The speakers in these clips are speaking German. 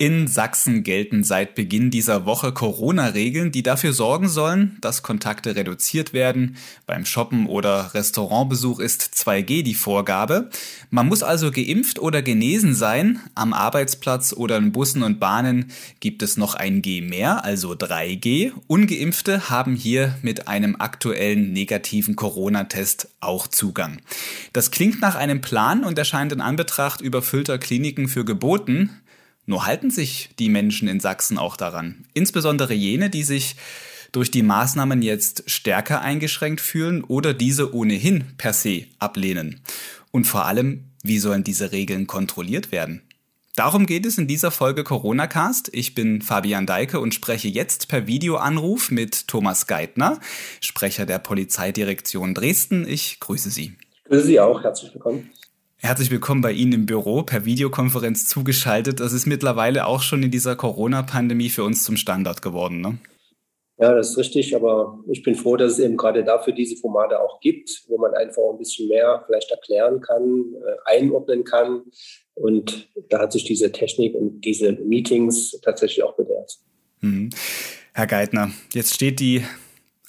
In Sachsen gelten seit Beginn dieser Woche Corona-Regeln, die dafür sorgen sollen, dass Kontakte reduziert werden. Beim Shoppen oder Restaurantbesuch ist 2G die Vorgabe. Man muss also geimpft oder genesen sein. Am Arbeitsplatz oder in Bussen und Bahnen gibt es noch ein G mehr, also 3G. Ungeimpfte haben hier mit einem aktuellen negativen Corona-Test auch Zugang. Das klingt nach einem Plan und erscheint in Anbetracht überfüllter Kliniken für geboten. Nur halten sich die Menschen in Sachsen auch daran. Insbesondere jene, die sich durch die Maßnahmen jetzt stärker eingeschränkt fühlen oder diese ohnehin per se ablehnen. Und vor allem, wie sollen diese Regeln kontrolliert werden? Darum geht es in dieser Folge Corona Cast. Ich bin Fabian Deike und spreche jetzt per Videoanruf mit Thomas Geithner, Sprecher der Polizeidirektion Dresden. Ich grüße Sie. Ich grüße Sie auch. Herzlich willkommen. Herzlich willkommen bei Ihnen im Büro, per Videokonferenz zugeschaltet. Das ist mittlerweile auch schon in dieser Corona-Pandemie für uns zum Standard geworden, ne? Ja, das ist richtig, aber ich bin froh, dass es eben gerade dafür diese Formate auch gibt, wo man einfach ein bisschen mehr vielleicht erklären kann, äh, einordnen kann. Und da hat sich diese Technik und diese Meetings tatsächlich auch bewährt. Mhm. Herr Geithner, jetzt steht die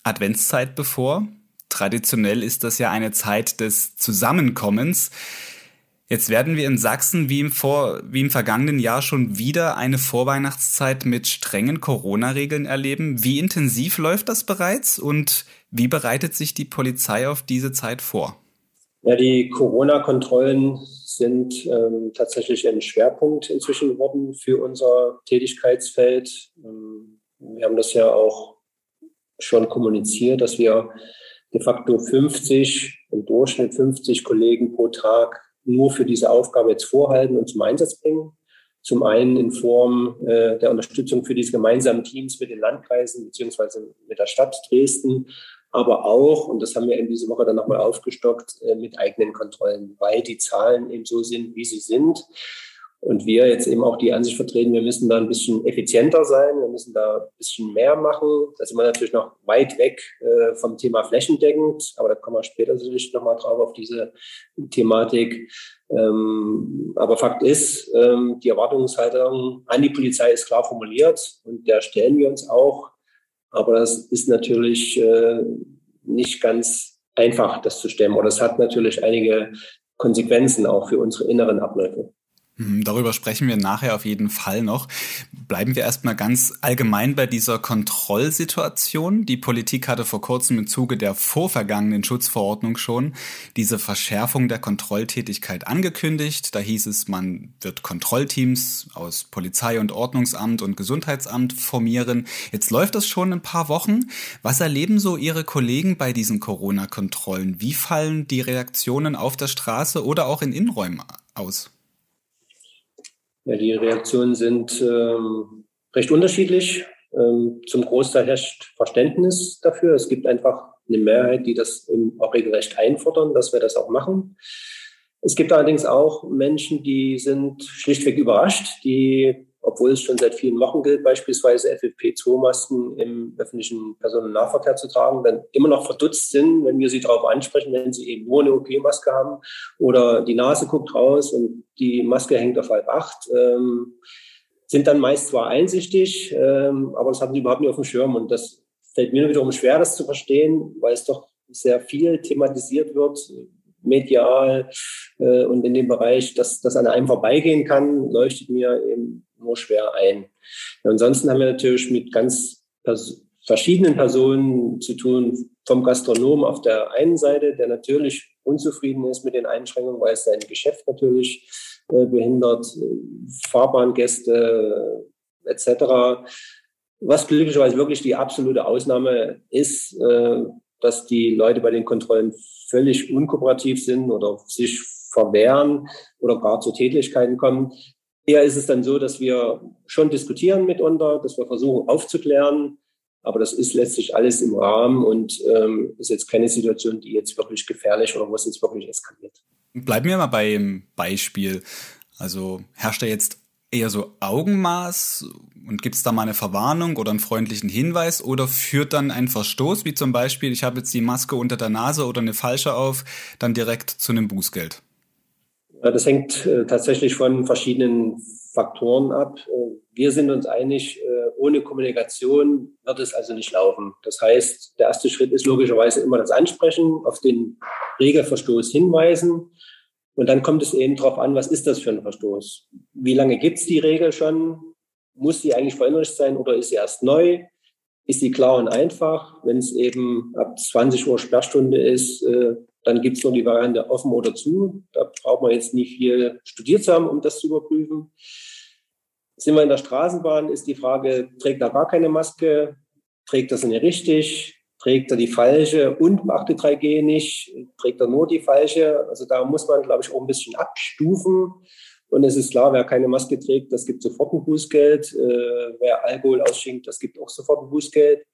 Adventszeit bevor. Traditionell ist das ja eine Zeit des Zusammenkommens. Jetzt werden wir in Sachsen wie im, vor, wie im vergangenen Jahr schon wieder eine Vorweihnachtszeit mit strengen Corona-Regeln erleben. Wie intensiv läuft das bereits und wie bereitet sich die Polizei auf diese Zeit vor? Ja, die Corona-Kontrollen sind ähm, tatsächlich ein Schwerpunkt inzwischen geworden für unser Tätigkeitsfeld. Ähm, wir haben das ja auch schon kommuniziert, dass wir de facto 50, im Durchschnitt 50 Kollegen pro Tag nur für diese Aufgabe jetzt vorhalten und zum Einsatz bringen. Zum einen in Form äh, der Unterstützung für diese gemeinsamen Teams mit den Landkreisen beziehungsweise mit der Stadt Dresden, aber auch, und das haben wir in dieser Woche dann nochmal aufgestockt, äh, mit eigenen Kontrollen, weil die Zahlen eben so sind, wie sie sind. Und wir jetzt eben auch die Ansicht vertreten, wir müssen da ein bisschen effizienter sein, wir müssen da ein bisschen mehr machen. Da sind wir natürlich noch weit weg äh, vom Thema flächendeckend, aber da kommen wir später sicherlich nochmal drauf auf diese Thematik. Ähm, aber Fakt ist, ähm, die Erwartungshaltung an die Polizei ist klar formuliert und der stellen wir uns auch. Aber das ist natürlich äh, nicht ganz einfach, das zu stemmen. Oder es hat natürlich einige Konsequenzen auch für unsere inneren Abläufe. Mhm, darüber sprechen wir nachher auf jeden Fall noch. Bleiben wir erstmal ganz allgemein bei dieser Kontrollsituation. Die Politik hatte vor kurzem im Zuge der vorvergangenen Schutzverordnung schon diese Verschärfung der Kontrolltätigkeit angekündigt. Da hieß es, man wird Kontrollteams aus Polizei und Ordnungsamt und Gesundheitsamt formieren. Jetzt läuft das schon ein paar Wochen. Was erleben so Ihre Kollegen bei diesen Corona-Kontrollen? Wie fallen die Reaktionen auf der Straße oder auch in Innenräumen aus? Ja, die Reaktionen sind ähm, recht unterschiedlich. Ähm, zum Großteil herrscht Verständnis dafür. Es gibt einfach eine Mehrheit, die das auch regelrecht einfordern, dass wir das auch machen. Es gibt allerdings auch Menschen, die sind schlichtweg überrascht, die obwohl es schon seit vielen Wochen gilt, beispielsweise FFP2-Masken im öffentlichen Personennahverkehr zu tragen, dann immer noch verdutzt sind, wenn wir sie darauf ansprechen, wenn sie eben nur eine OP-Maske haben oder die Nase guckt raus und die Maske hängt auf halb acht. Ähm, sind dann meist zwar einsichtig, ähm, aber das haben sie überhaupt nicht auf dem Schirm. Und das fällt mir wiederum schwer, das zu verstehen, weil es doch sehr viel thematisiert wird, medial äh, und in dem Bereich, dass das an einem vorbeigehen kann, leuchtet mir eben nur schwer ein. Ja, ansonsten haben wir natürlich mit ganz pers verschiedenen Personen zu tun, vom Gastronom auf der einen Seite, der natürlich unzufrieden ist mit den Einschränkungen, weil es sein Geschäft natürlich äh, behindert, Fahrbahngäste äh, etc. Was glücklicherweise wirklich die absolute Ausnahme ist, äh, dass die Leute bei den Kontrollen völlig unkooperativ sind oder sich verwehren oder gar zu Tätigkeiten kommen. Eher ist es dann so, dass wir schon diskutieren mitunter, dass wir versuchen aufzuklären, aber das ist letztlich alles im Rahmen und ähm, ist jetzt keine Situation, die jetzt wirklich gefährlich oder wo es jetzt wirklich eskaliert. Bleiben wir mal beim Beispiel. Also herrscht da jetzt eher so Augenmaß und gibt es da mal eine Verwarnung oder einen freundlichen Hinweis oder führt dann ein Verstoß, wie zum Beispiel, ich habe jetzt die Maske unter der Nase oder eine falsche auf, dann direkt zu einem Bußgeld? Das hängt äh, tatsächlich von verschiedenen Faktoren ab. Äh, wir sind uns einig, äh, ohne Kommunikation wird es also nicht laufen. Das heißt, der erste Schritt ist logischerweise immer das Ansprechen, auf den Regelverstoß hinweisen. Und dann kommt es eben darauf an, was ist das für ein Verstoß? Wie lange gibt es die Regel schon? Muss die eigentlich verinnerlicht sein oder ist sie erst neu? Ist sie klar und einfach? Wenn es eben ab 20 Uhr Sperrstunde ist, äh, dann gibt es noch die Variante offen oder zu. Da braucht man jetzt nicht viel studiert zu haben, um das zu überprüfen. Sind wir in der Straßenbahn, ist die Frage, trägt er gar keine Maske? Trägt er sie nicht richtig? Trägt er die falsche und beachtet 3G nicht? Trägt er nur die falsche? Also da muss man, glaube ich, auch ein bisschen abstufen. Und es ist klar, wer keine Maske trägt, das gibt sofort ein Bußgeld. Äh, wer Alkohol ausschenkt, das gibt auch sofort ein Bußgeld.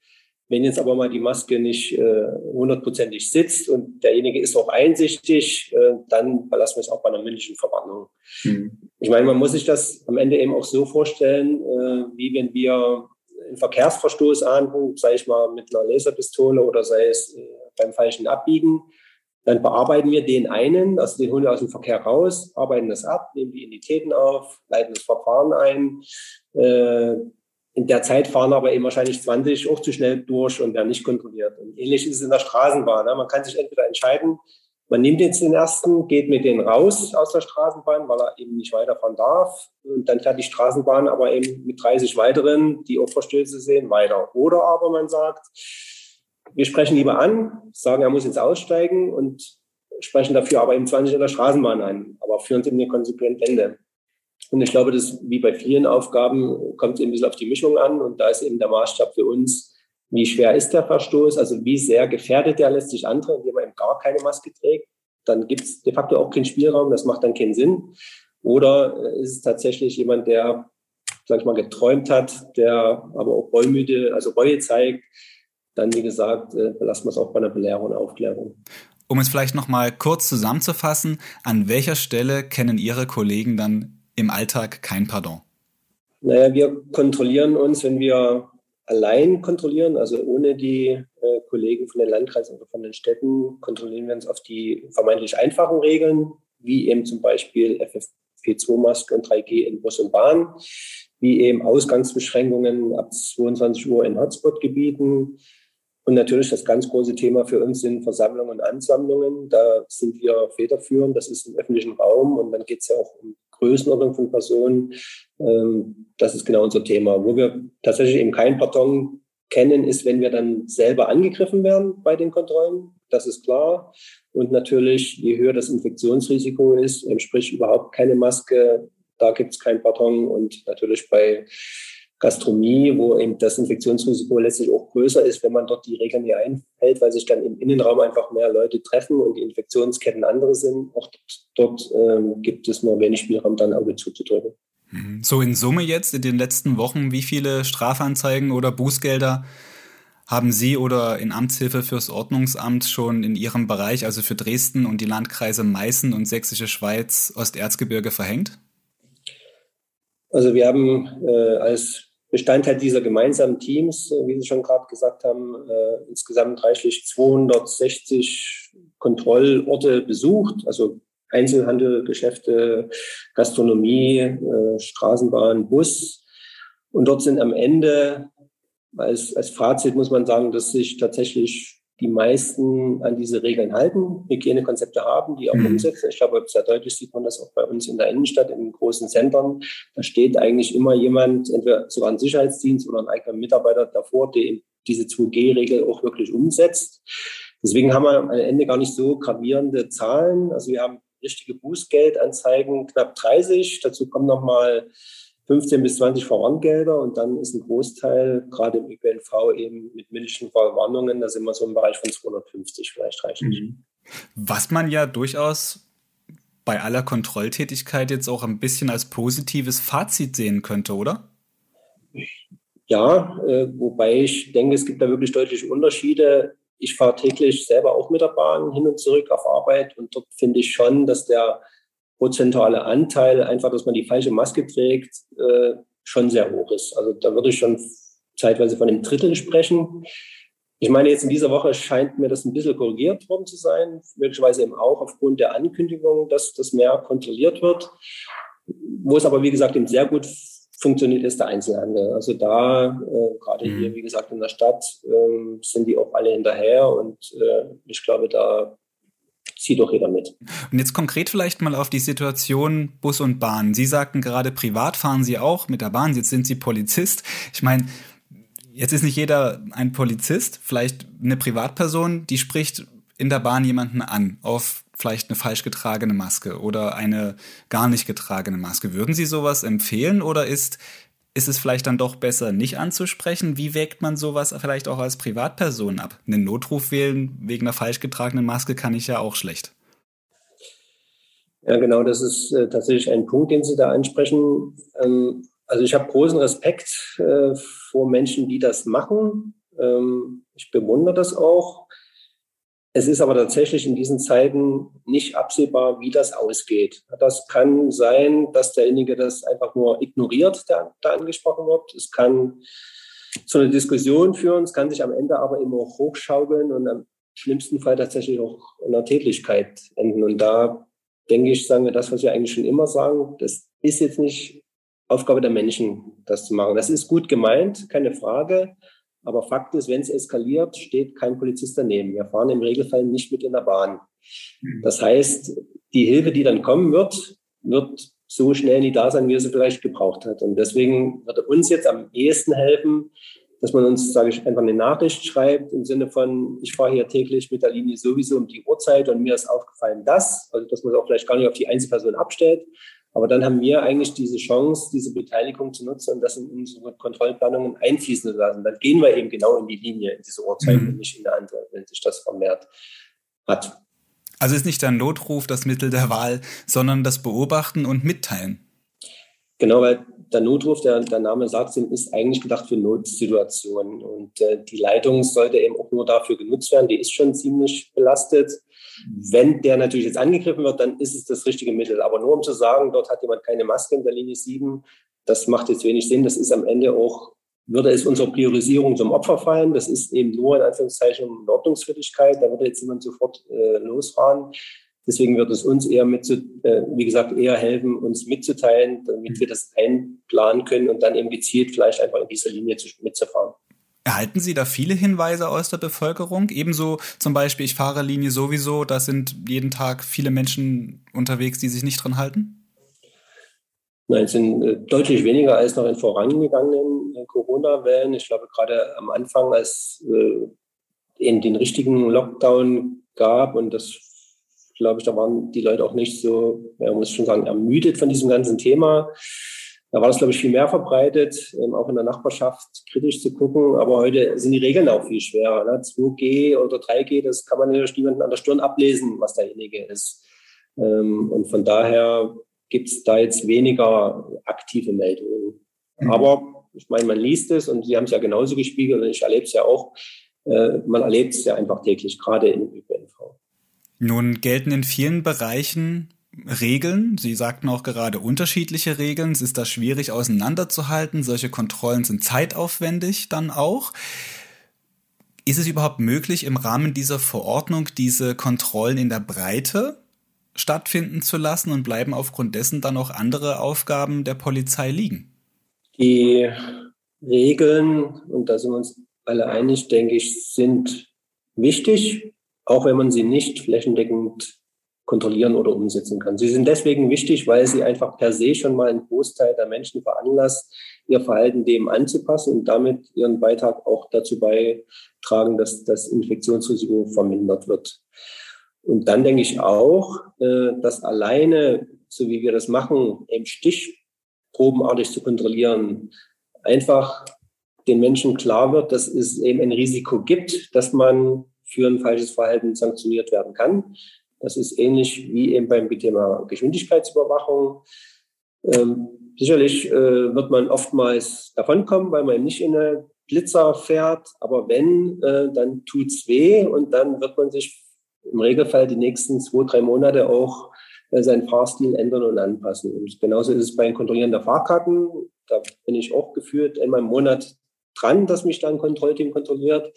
Wenn jetzt aber mal die Maske nicht äh, hundertprozentig sitzt und derjenige ist auch einsichtig, äh, dann verlassen wir es auch bei einer mündlichen Verwarnung. Mhm. Ich meine, man muss sich das am Ende eben auch so vorstellen, äh, wie wenn wir einen Verkehrsverstoß ahnden, sei ich mal mit einer Laserpistole oder sei es äh, beim falschen Abbiegen, dann bearbeiten wir den einen, also den holen wir aus dem Verkehr raus, arbeiten das ab, nehmen die Identitäten auf, leiten das Verfahren ein, äh, in der Zeit fahren aber eben wahrscheinlich 20 auch zu schnell durch und werden nicht kontrolliert. Und ähnlich ist es in der Straßenbahn. Ne? Man kann sich entweder entscheiden, man nimmt jetzt den ersten, geht mit denen raus aus der Straßenbahn, weil er eben nicht weiterfahren darf. Und dann fährt die Straßenbahn aber eben mit 30 weiteren, die auch Verstöße sehen, weiter. Oder aber man sagt, wir sprechen lieber an, sagen, er muss jetzt aussteigen und sprechen dafür aber eben 20 in der Straßenbahn an, aber führen es eben eine konsequente Ende. Und ich glaube, das wie bei vielen Aufgaben kommt es ein bisschen auf die Mischung an. Und da ist eben der Maßstab für uns, wie schwer ist der Verstoß, also wie sehr gefährdet der letztlich andere, indem er eben gar keine Maske trägt. Dann gibt es de facto auch keinen Spielraum, das macht dann keinen Sinn. Oder ist es tatsächlich jemand, der, sag ich mal, geträumt hat, der aber auch reumüde, also Reue zeigt, dann, wie gesagt, äh, belassen wir es auch bei einer Belehrung und Aufklärung. Um es vielleicht nochmal kurz zusammenzufassen, an welcher Stelle kennen Ihre Kollegen dann im Alltag kein Pardon? Naja, wir kontrollieren uns, wenn wir allein kontrollieren, also ohne die äh, Kollegen von den Landkreisen oder von den Städten, kontrollieren wir uns auf die vermeintlich einfachen Regeln, wie eben zum Beispiel FFP2-Maske und 3G in Bus und Bahn, wie eben Ausgangsbeschränkungen ab 22 Uhr in Hotspot-Gebieten. Und natürlich das ganz große Thema für uns sind Versammlungen und Ansammlungen. Da sind wir federführend. Das ist im öffentlichen Raum. Und dann geht es ja auch um Größenordnung von Personen. Ähm, das ist genau unser Thema. Wo wir tatsächlich eben kein Pardon kennen, ist, wenn wir dann selber angegriffen werden bei den Kontrollen. Das ist klar. Und natürlich, je höher das Infektionsrisiko ist, sprich überhaupt keine Maske, da gibt es kein Pardon. Und natürlich bei Gastronomie, wo eben das Infektionsrisiko letztlich auch größer ist, wenn man dort die Regeln nicht einhält, weil sich dann im Innenraum einfach mehr Leute treffen und die Infektionsketten andere sind. Auch dort, ähm, gibt es nur wenig Spielraum, dann Auge zuzudrücken. Mhm. So in Summe jetzt in den letzten Wochen, wie viele Strafanzeigen oder Bußgelder haben Sie oder in Amtshilfe fürs Ordnungsamt schon in Ihrem Bereich, also für Dresden und die Landkreise Meißen und Sächsische Schweiz, Osterzgebirge verhängt? Also wir haben äh, als Bestandteil dieser gemeinsamen Teams, äh, wie Sie schon gerade gesagt haben, äh, insgesamt reichlich 260 Kontrollorte besucht, also Einzelhandel, Geschäfte, Gastronomie, äh, Straßenbahn, Bus. Und dort sind am Ende, als, als Fazit muss man sagen, dass sich tatsächlich die meisten an diese Regeln halten, Hygienekonzepte haben, die auch mhm. umsetzen. Ich glaube, sehr deutlich sieht man das auch bei uns in der Innenstadt, in großen Zentren. Da steht eigentlich immer jemand, entweder sogar ein Sicherheitsdienst oder ein eigener Mitarbeiter davor, der diese 2G-Regel auch wirklich umsetzt. Deswegen haben wir am Ende gar nicht so gravierende Zahlen. Also wir haben richtige Bußgeldanzeigen, knapp 30. Dazu kommen nochmal 15 bis 20 Verwarngelder und dann ist ein Großteil, gerade im ÖPNV, eben mit milden Verwarnungen, da sind wir so im Bereich von 250 vielleicht reichlich. Mhm. Was man ja durchaus bei aller Kontrolltätigkeit jetzt auch ein bisschen als positives Fazit sehen könnte, oder? Ja, äh, wobei ich denke, es gibt da wirklich deutliche Unterschiede. Ich fahre täglich selber auch mit der Bahn hin und zurück auf Arbeit und dort finde ich schon, dass der prozentuale Anteil, einfach, dass man die falsche Maske trägt, äh, schon sehr hoch ist. Also da würde ich schon zeitweise von einem Drittel sprechen. Ich meine, jetzt in dieser Woche scheint mir das ein bisschen korrigiert worden zu sein, möglicherweise eben auch aufgrund der Ankündigung, dass das mehr kontrolliert wird. Wo es aber, wie gesagt, eben sehr gut funktioniert, ist der Einzelhandel. Also da, äh, gerade mhm. hier, wie gesagt, in der Stadt, äh, sind die auch alle hinterher und äh, ich glaube, da zieht doch jeder mit. Und jetzt konkret vielleicht mal auf die Situation Bus und Bahn. Sie sagten gerade, privat fahren Sie auch mit der Bahn, jetzt sind Sie Polizist. Ich meine, jetzt ist nicht jeder ein Polizist, vielleicht eine Privatperson, die spricht in der Bahn jemanden an auf vielleicht eine falsch getragene Maske oder eine gar nicht getragene Maske. Würden Sie sowas empfehlen oder ist, ist es vielleicht dann doch besser, nicht anzusprechen? Wie wägt man sowas vielleicht auch als Privatperson ab? Einen Notruf wählen wegen einer falsch getragenen Maske kann ich ja auch schlecht. Ja, genau, das ist äh, tatsächlich ein Punkt, den Sie da ansprechen. Ähm, also ich habe großen Respekt äh, vor Menschen, die das machen. Ähm, ich bewundere das auch. Es ist aber tatsächlich in diesen Zeiten nicht absehbar, wie das ausgeht. Das kann sein, dass derjenige das einfach nur ignoriert, der da angesprochen wird. Es kann zu einer Diskussion führen, es kann sich am Ende aber immer hochschaukeln und am schlimmsten Fall tatsächlich auch in einer Tätigkeit enden. Und da denke ich, sagen wir das, was wir eigentlich schon immer sagen, das ist jetzt nicht Aufgabe der Menschen, das zu machen. Das ist gut gemeint, keine Frage. Aber Fakt ist, wenn es eskaliert, steht kein Polizist daneben. Wir fahren im Regelfall nicht mit in der Bahn. Mhm. Das heißt, die Hilfe, die dann kommen wird, wird so schnell nie da sein, wie er sie vielleicht gebraucht hat. Und deswegen wird uns jetzt am ehesten helfen, dass man uns, sage ich, einfach eine Nachricht schreibt im Sinne von, ich fahre hier täglich mit der Linie sowieso um die Uhrzeit und mir ist aufgefallen das, also dass man es auch vielleicht gar nicht auf die Einzelperson abstellt, aber dann haben wir eigentlich diese Chance, diese Beteiligung zu nutzen und das in unsere Kontrollplanungen einfließen zu lassen. Dann gehen wir eben genau in die Linie, in diese Uhrzeit mhm. und nicht in eine andere, wenn sich das vermehrt hat. Also ist nicht der Notruf das Mittel der Wahl, sondern das Beobachten und Mitteilen. Genau, weil der Notruf, der, der Name sagt, ist eigentlich gedacht für Notsituationen. Und äh, die Leitung sollte eben auch nur dafür genutzt werden. Die ist schon ziemlich belastet. Wenn der natürlich jetzt angegriffen wird, dann ist es das richtige Mittel. Aber nur um zu sagen, dort hat jemand keine Maske in der Linie 7, das macht jetzt wenig Sinn. Das ist am Ende auch, würde es unserer Priorisierung zum Opfer fallen. Das ist eben nur in Anführungszeichen Ordnungswürdigkeit. Da würde jetzt jemand sofort äh, losfahren. Deswegen wird es uns eher mit, äh, wie gesagt, eher helfen, uns mitzuteilen, damit wir das einplanen können und dann eben gezielt vielleicht einfach in dieser Linie zu, mitzufahren. Erhalten Sie da viele Hinweise aus der Bevölkerung? Ebenso zum Beispiel, ich fahre Linie sowieso, da sind jeden Tag viele Menschen unterwegs, die sich nicht dran halten? Nein, es sind äh, deutlich weniger als noch in vorangegangenen äh, Corona-Wellen. Ich glaube, gerade am Anfang, als äh, in den richtigen Lockdown gab und das glaube ich, da waren die Leute auch nicht so, man muss schon sagen, ermüdet von diesem ganzen Thema. Da war das, glaube ich, viel mehr verbreitet, ähm, auch in der Nachbarschaft kritisch zu gucken. Aber heute sind die Regeln auch viel schwerer. Ne? 2G oder 3G, das kann man natürlich niemanden an der Stirn ablesen, was derjenige ist. Ähm, und von daher gibt es da jetzt weniger aktive Meldungen. Mhm. Aber ich meine, man liest es und Sie haben es ja genauso gespiegelt und ich erlebe es ja auch. Äh, man erlebt es ja einfach täglich, gerade im ÖPNV. Nun gelten in vielen Bereichen Regeln. Sie sagten auch gerade unterschiedliche Regeln. Es ist da schwierig auseinanderzuhalten. Solche Kontrollen sind zeitaufwendig dann auch. Ist es überhaupt möglich, im Rahmen dieser Verordnung diese Kontrollen in der Breite stattfinden zu lassen und bleiben aufgrund dessen dann auch andere Aufgaben der Polizei liegen? Die Regeln, und da sind wir uns alle einig, denke ich, sind wichtig, auch wenn man sie nicht flächendeckend kontrollieren oder umsetzen kann. Sie sind deswegen wichtig, weil sie einfach per se schon mal einen Großteil der Menschen veranlasst, ihr Verhalten dem anzupassen und damit ihren Beitrag auch dazu beitragen, dass das Infektionsrisiko vermindert wird. Und dann denke ich auch, äh, dass alleine, so wie wir das machen, eben stichprobenartig zu kontrollieren, einfach den Menschen klar wird, dass es eben ein Risiko gibt, dass man für ein falsches Verhalten sanktioniert werden kann. Das ist ähnlich wie eben beim Thema Geschwindigkeitsüberwachung. Ähm, sicherlich äh, wird man oftmals davonkommen, weil man nicht in eine Blitzer fährt. Aber wenn, äh, dann tut's weh und dann wird man sich im Regelfall die nächsten zwei, drei Monate auch äh, seinen Fahrstil ändern und anpassen. Und genauso ist es bei den Kontrollieren der Fahrkarten. Da bin ich auch geführt einmal im Monat dran, dass mich dann ein Kontrollteam kontrolliert.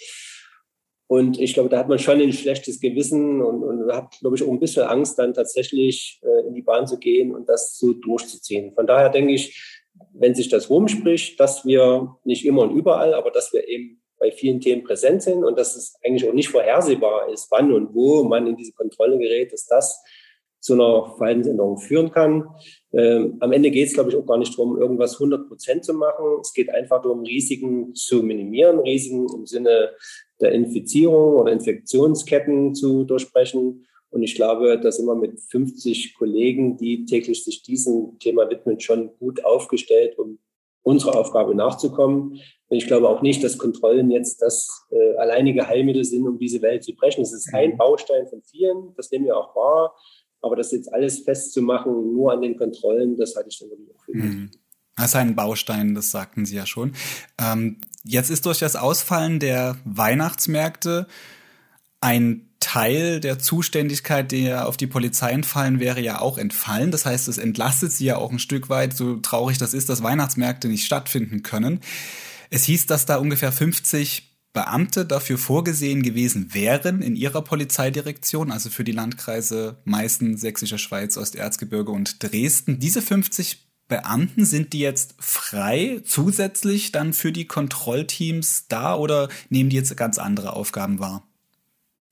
Und ich glaube, da hat man schon ein schlechtes Gewissen und, und hat, glaube ich, auch ein bisschen Angst, dann tatsächlich äh, in die Bahn zu gehen und das so durchzuziehen. Von daher denke ich, wenn sich das rumspricht, dass wir nicht immer und überall, aber dass wir eben bei vielen Themen präsent sind und dass es eigentlich auch nicht vorhersehbar ist, wann und wo man in diese Kontrolle gerät, dass das zu einer Verhaltensänderung führen kann. Ähm, am Ende geht es, glaube ich, auch gar nicht darum, irgendwas 100 Prozent zu machen. Es geht einfach darum, Risiken zu minimieren, Risiken im Sinne der Infizierung oder Infektionsketten zu durchbrechen. Und ich glaube, da sind wir mit 50 Kollegen, die täglich sich diesem Thema widmen, schon gut aufgestellt, um unserer Aufgabe nachzukommen. Und ich glaube auch nicht, dass Kontrollen jetzt das äh, alleinige Heilmittel sind, um diese Welt zu brechen. Es ist ein Baustein von vielen, das nehmen wir auch wahr. Aber das jetzt alles festzumachen, nur an den Kontrollen, das halte ich dann wirklich auch für mhm. Das ist ein Baustein, das sagten Sie ja schon. Ähm, jetzt ist durch das Ausfallen der Weihnachtsmärkte ein Teil der Zuständigkeit, der auf die Polizei entfallen wäre, ja auch entfallen. Das heißt, es entlastet sie ja auch ein Stück weit, so traurig das ist, dass Weihnachtsmärkte nicht stattfinden können. Es hieß, dass da ungefähr 50 Beamte dafür vorgesehen gewesen wären in ihrer Polizeidirektion, also für die Landkreise Meißen, Sächsische Schweiz, Osterzgebirge und Dresden. Diese 50 Beamten, sind die jetzt frei zusätzlich dann für die Kontrollteams da oder nehmen die jetzt ganz andere Aufgaben wahr?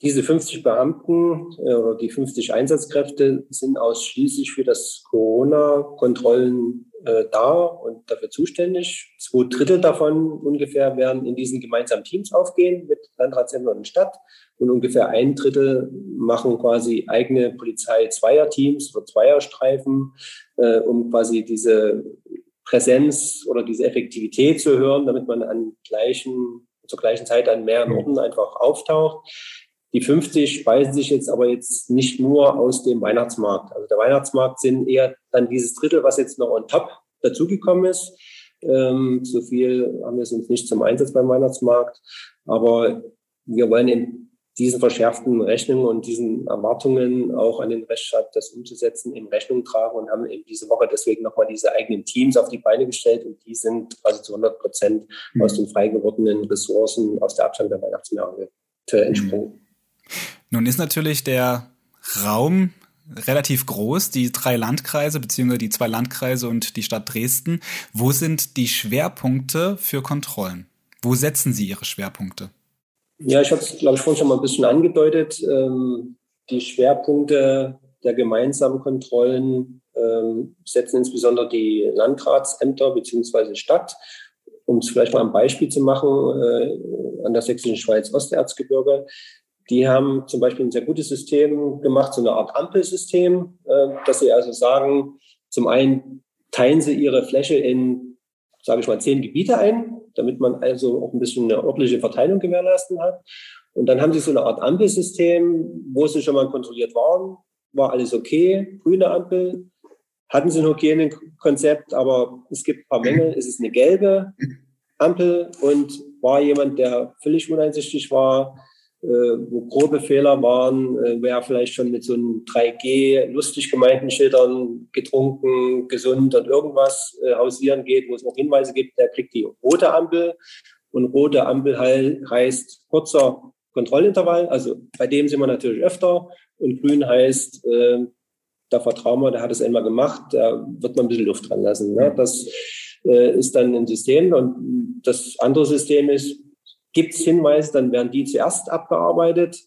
Diese 50 Beamten äh, oder die 50 Einsatzkräfte sind ausschließlich für das Corona-Kontrollen äh, da und dafür zuständig. Zwei Drittel davon ungefähr werden in diesen gemeinsamen Teams aufgehen mit Landratsämtern und Stadt und ungefähr ein Drittel machen quasi eigene Polizei-Zweierteams oder Zweierstreifen, äh, um quasi diese Präsenz oder diese Effektivität zu hören, damit man an gleichen, zur gleichen Zeit an mehreren Orten einfach auftaucht. Die 50 speisen sich jetzt aber jetzt nicht nur aus dem Weihnachtsmarkt. Also der Weihnachtsmarkt sind eher dann dieses Drittel, was jetzt noch on top dazugekommen ist. Ähm, so viel haben wir es uns nicht zum Einsatz beim Weihnachtsmarkt. Aber wir wollen in diesen verschärften Rechnungen und diesen Erwartungen auch an den Rechtsstaat, das umzusetzen, in Rechnung tragen und haben eben diese Woche deswegen nochmal diese eigenen Teams auf die Beine gestellt und die sind quasi zu 100 Prozent aus den frei gewordenen Ressourcen aus der Abstand der Weihnachtsmärkte entsprungen. Nun ist natürlich der Raum relativ groß, die drei Landkreise beziehungsweise die zwei Landkreise und die Stadt Dresden. Wo sind die Schwerpunkte für Kontrollen? Wo setzen Sie Ihre Schwerpunkte? Ja, ich habe es, glaube ich, vorhin schon mal ein bisschen angedeutet. Ähm, die Schwerpunkte der gemeinsamen Kontrollen ähm, setzen insbesondere die Landratsämter beziehungsweise Stadt. Um es vielleicht mal ein Beispiel zu machen, äh, an der sächsischen Schweiz Osterzgebirge die haben zum Beispiel ein sehr gutes System gemacht, so eine Art Ampelsystem, äh, dass sie also sagen, zum einen teilen sie ihre Fläche in, sage ich mal, zehn Gebiete ein, damit man also auch ein bisschen eine ordentliche Verteilung gewährleisten hat. Und dann haben sie so eine Art Ampelsystem, wo sie schon mal kontrolliert waren, war alles okay, grüne Ampel, hatten sie ein Hygienekonzept, aber es gibt ein paar Mängel, es ist eine gelbe Ampel und war jemand, der völlig uneinsichtig war, wo grobe Fehler waren, äh, wer vielleicht schon mit so einem 3G lustig gemeinten Schildern getrunken, gesund und irgendwas äh, hausieren geht, wo es noch Hinweise gibt, der kriegt die rote Ampel. Und rote Ampel heißt kurzer Kontrollintervall. Also bei dem sind wir natürlich öfter. Und grün heißt, äh, da vertrauen wir, der hat es einmal gemacht, da wird man ein bisschen Luft dran lassen. Ne? Das äh, ist dann ein System. Und das andere System ist, Gibt es Hinweise, dann werden die zuerst abgearbeitet.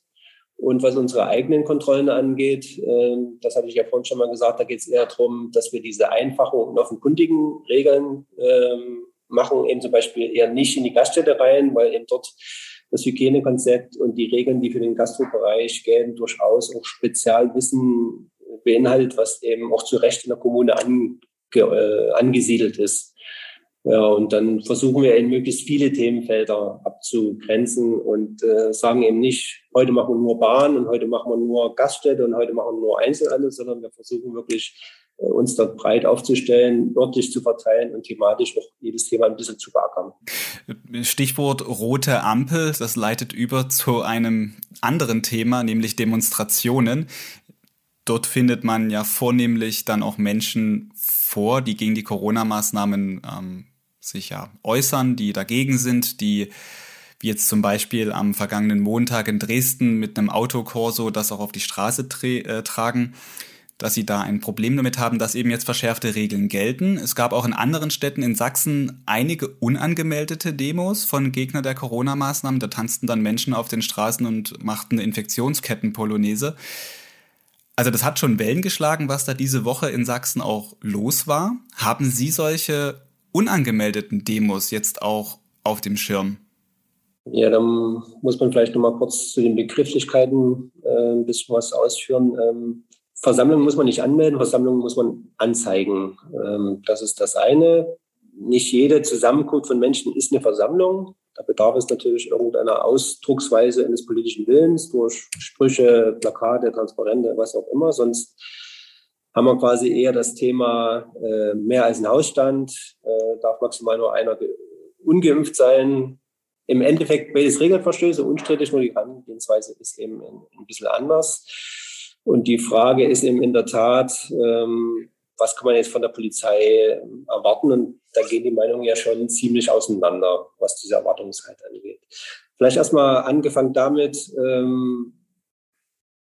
Und was unsere eigenen Kontrollen angeht, äh, das hatte ich ja vorhin schon mal gesagt, da geht es eher darum, dass wir diese einfachen und offenkundigen Regeln ähm, machen, eben zum Beispiel eher nicht in die Gaststätte rein, weil eben dort das Hygienekonzept und die Regeln, die für den Gastrobereich gelten, durchaus auch Spezialwissen beinhaltet, was eben auch zu Recht in der Kommune ange, äh, angesiedelt ist. Ja, und dann versuchen wir eben möglichst viele Themenfelder abzugrenzen und äh, sagen eben nicht, heute machen wir nur Bahn und heute machen wir nur Gaststätte und heute machen wir nur Einzelhandel, sondern wir versuchen wirklich äh, uns dort breit aufzustellen, örtlich zu verteilen und thematisch auch jedes Thema ein bisschen zu beackern. Stichwort rote Ampel, das leitet über zu einem anderen Thema, nämlich Demonstrationen. dort findet man ja vornehmlich dann auch Menschen vor, die gegen die Corona-Maßnahmen ähm, sich ja äußern, die dagegen sind, die wie jetzt zum Beispiel am vergangenen Montag in Dresden mit einem Autokorso das auch auf die Straße äh, tragen, dass sie da ein Problem damit haben, dass eben jetzt verschärfte Regeln gelten. Es gab auch in anderen Städten in Sachsen einige unangemeldete Demos von Gegner der Corona-Maßnahmen. Da tanzten dann Menschen auf den Straßen und machten Infektionsketten-Polonaise. Also das hat schon Wellen geschlagen, was da diese Woche in Sachsen auch los war. Haben Sie solche unangemeldeten Demos jetzt auch auf dem Schirm? Ja, dann muss man vielleicht noch mal kurz zu den Begrifflichkeiten äh, ein bisschen was ausführen. Ähm, Versammlungen muss man nicht anmelden, Versammlungen muss man anzeigen. Ähm, das ist das eine. Nicht jede Zusammenkunft von Menschen ist eine Versammlung. Da bedarf es natürlich irgendeiner Ausdrucksweise eines politischen Willens durch Sprüche, Plakate, Transparente, was auch immer. Sonst haben wir quasi eher das Thema äh, mehr als ein Hausstand, äh, darf maximal nur einer ungeimpft sein, im Endeffekt beides Regelverstöße, unstrittig, nur die Herangehensweise ist eben ein, ein bisschen anders. Und die Frage ist eben in der Tat, ähm, was kann man jetzt von der Polizei erwarten? Und da gehen die Meinungen ja schon ziemlich auseinander, was diese Erwartungshaltung angeht. Vielleicht erstmal angefangen damit, ähm,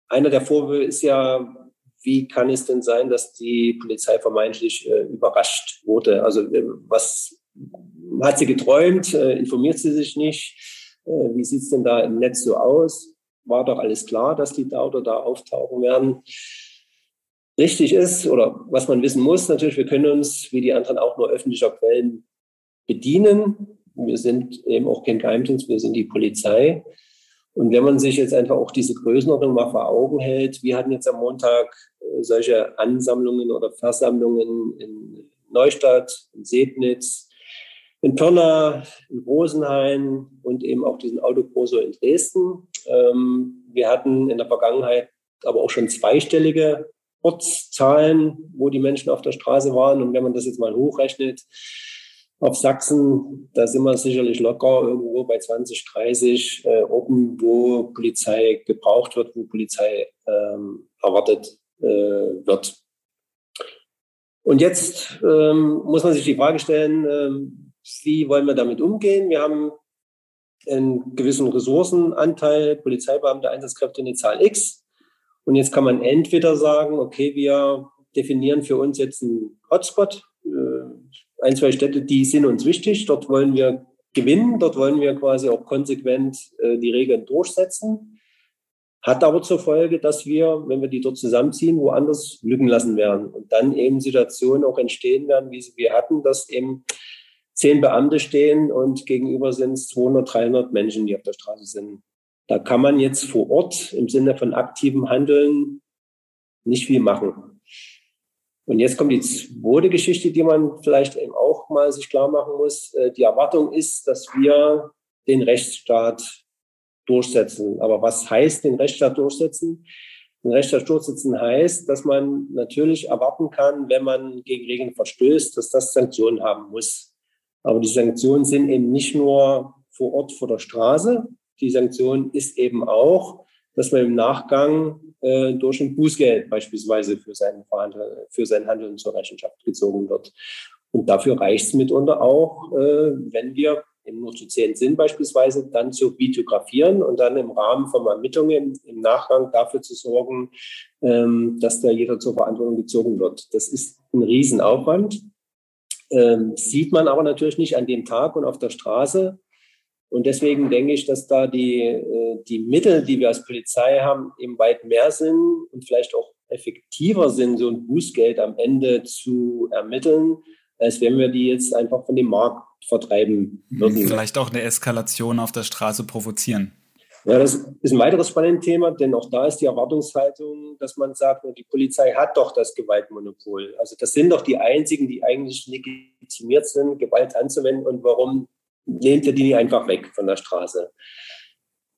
einer der Vorwürfe ist ja, wie kann es denn sein, dass die Polizei vermeintlich äh, überrascht wurde? Also äh, was hat sie geträumt? Äh, informiert sie sich nicht? Äh, wie sieht es denn da im Netz so aus? War doch alles klar, dass die da oder da auftauchen werden. Richtig ist oder was man wissen muss, natürlich, wir können uns wie die anderen auch nur öffentlicher Quellen bedienen. Wir sind eben auch kein Geheimdienst, wir sind die Polizei. Und wenn man sich jetzt einfach auch diese Größenordnung mal vor Augen hält, wir hatten jetzt am Montag äh, solche Ansammlungen oder Versammlungen in Neustadt, in Sebnitz, in Pirna, in Rosenheim und eben auch diesen Autokurso in Dresden. Ähm, wir hatten in der Vergangenheit aber auch schon zweistellige Ortszahlen, wo die Menschen auf der Straße waren. Und wenn man das jetzt mal hochrechnet, auf Sachsen, da sind wir sicherlich locker irgendwo bei 20, 30 äh, Orten, wo Polizei gebraucht wird, wo Polizei ähm, erwartet äh, wird. Und jetzt ähm, muss man sich die Frage stellen, ähm, wie wollen wir damit umgehen? Wir haben einen gewissen Ressourcenanteil, Polizeibeamte, Einsatzkräfte in die Zahl X. Und jetzt kann man entweder sagen, okay, wir definieren für uns jetzt einen Hotspot, äh, ein, zwei Städte, die sind uns wichtig, dort wollen wir gewinnen, dort wollen wir quasi auch konsequent äh, die Regeln durchsetzen. Hat aber zur Folge, dass wir, wenn wir die dort zusammenziehen, woanders Lücken lassen werden und dann eben Situationen auch entstehen werden, wie sie wir hatten, dass eben zehn Beamte stehen und gegenüber sind es 200, 300 Menschen, die auf der Straße sind. Da kann man jetzt vor Ort im Sinne von aktivem Handeln nicht viel machen. Und jetzt kommt die zweite Geschichte, die man vielleicht eben auch mal sich klar machen muss. Äh, die Erwartung ist, dass wir den Rechtsstaat durchsetzen. Aber was heißt den Rechtsstaat durchsetzen? Den Rechtsstaat durchsetzen heißt, dass man natürlich erwarten kann, wenn man gegen Regeln verstößt, dass das Sanktionen haben muss. Aber die Sanktionen sind eben nicht nur vor Ort vor der Straße. Die Sanktion ist eben auch, dass man im Nachgang äh, durch ein Bußgeld beispielsweise für sein, für sein Handeln zur Rechenschaft gezogen wird. Und dafür reicht es mitunter auch, äh, wenn wir eben nur zu zehn sind beispielsweise, dann zu videografieren und dann im Rahmen von Ermittlungen im Nachgang dafür zu sorgen, ähm, dass da jeder zur Verantwortung gezogen wird. Das ist ein Riesenaufwand. Ähm, sieht man aber natürlich nicht an dem Tag und auf der Straße. Und deswegen denke ich, dass da die, äh, die Mittel, die wir als Polizei haben, eben weit mehr sind und vielleicht auch effektiver sind, so ein Bußgeld am Ende zu ermitteln, als wenn wir die jetzt einfach von dem Markt vertreiben würden. Vielleicht auch eine Eskalation auf der Straße provozieren. Ja, das ist ein weiteres spannendes Thema, denn auch da ist die Erwartungshaltung, dass man sagt, die Polizei hat doch das Gewaltmonopol. Also das sind doch die einzigen, die eigentlich legitimiert sind, Gewalt anzuwenden. Und warum nehmt ihr die nicht einfach weg von der Straße?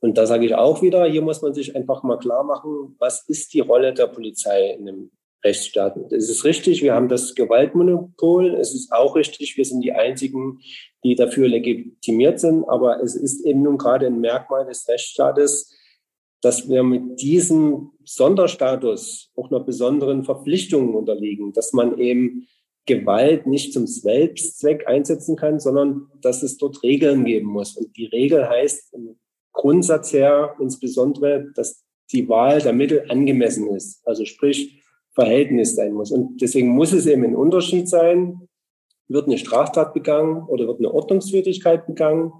Und da sage ich auch wieder, hier muss man sich einfach mal klar machen, was ist die Rolle der Polizei in einem Rechtsstaat. Es ist richtig, wir haben das Gewaltmonopol. Es ist auch richtig, wir sind die Einzigen, die dafür legitimiert sind. Aber es ist eben nun gerade ein Merkmal des Rechtsstaates, dass wir mit diesem Sonderstatus auch noch besonderen Verpflichtungen unterliegen, dass man eben Gewalt nicht zum Selbstzweck einsetzen kann, sondern dass es dort Regeln geben muss. Und die Regel heißt im Grundsatz her insbesondere, dass die Wahl der Mittel angemessen ist. Also sprich, Verhältnis sein muss. Und deswegen muss es eben ein Unterschied sein, wird eine Straftat begangen oder wird eine Ordnungswidrigkeit begangen,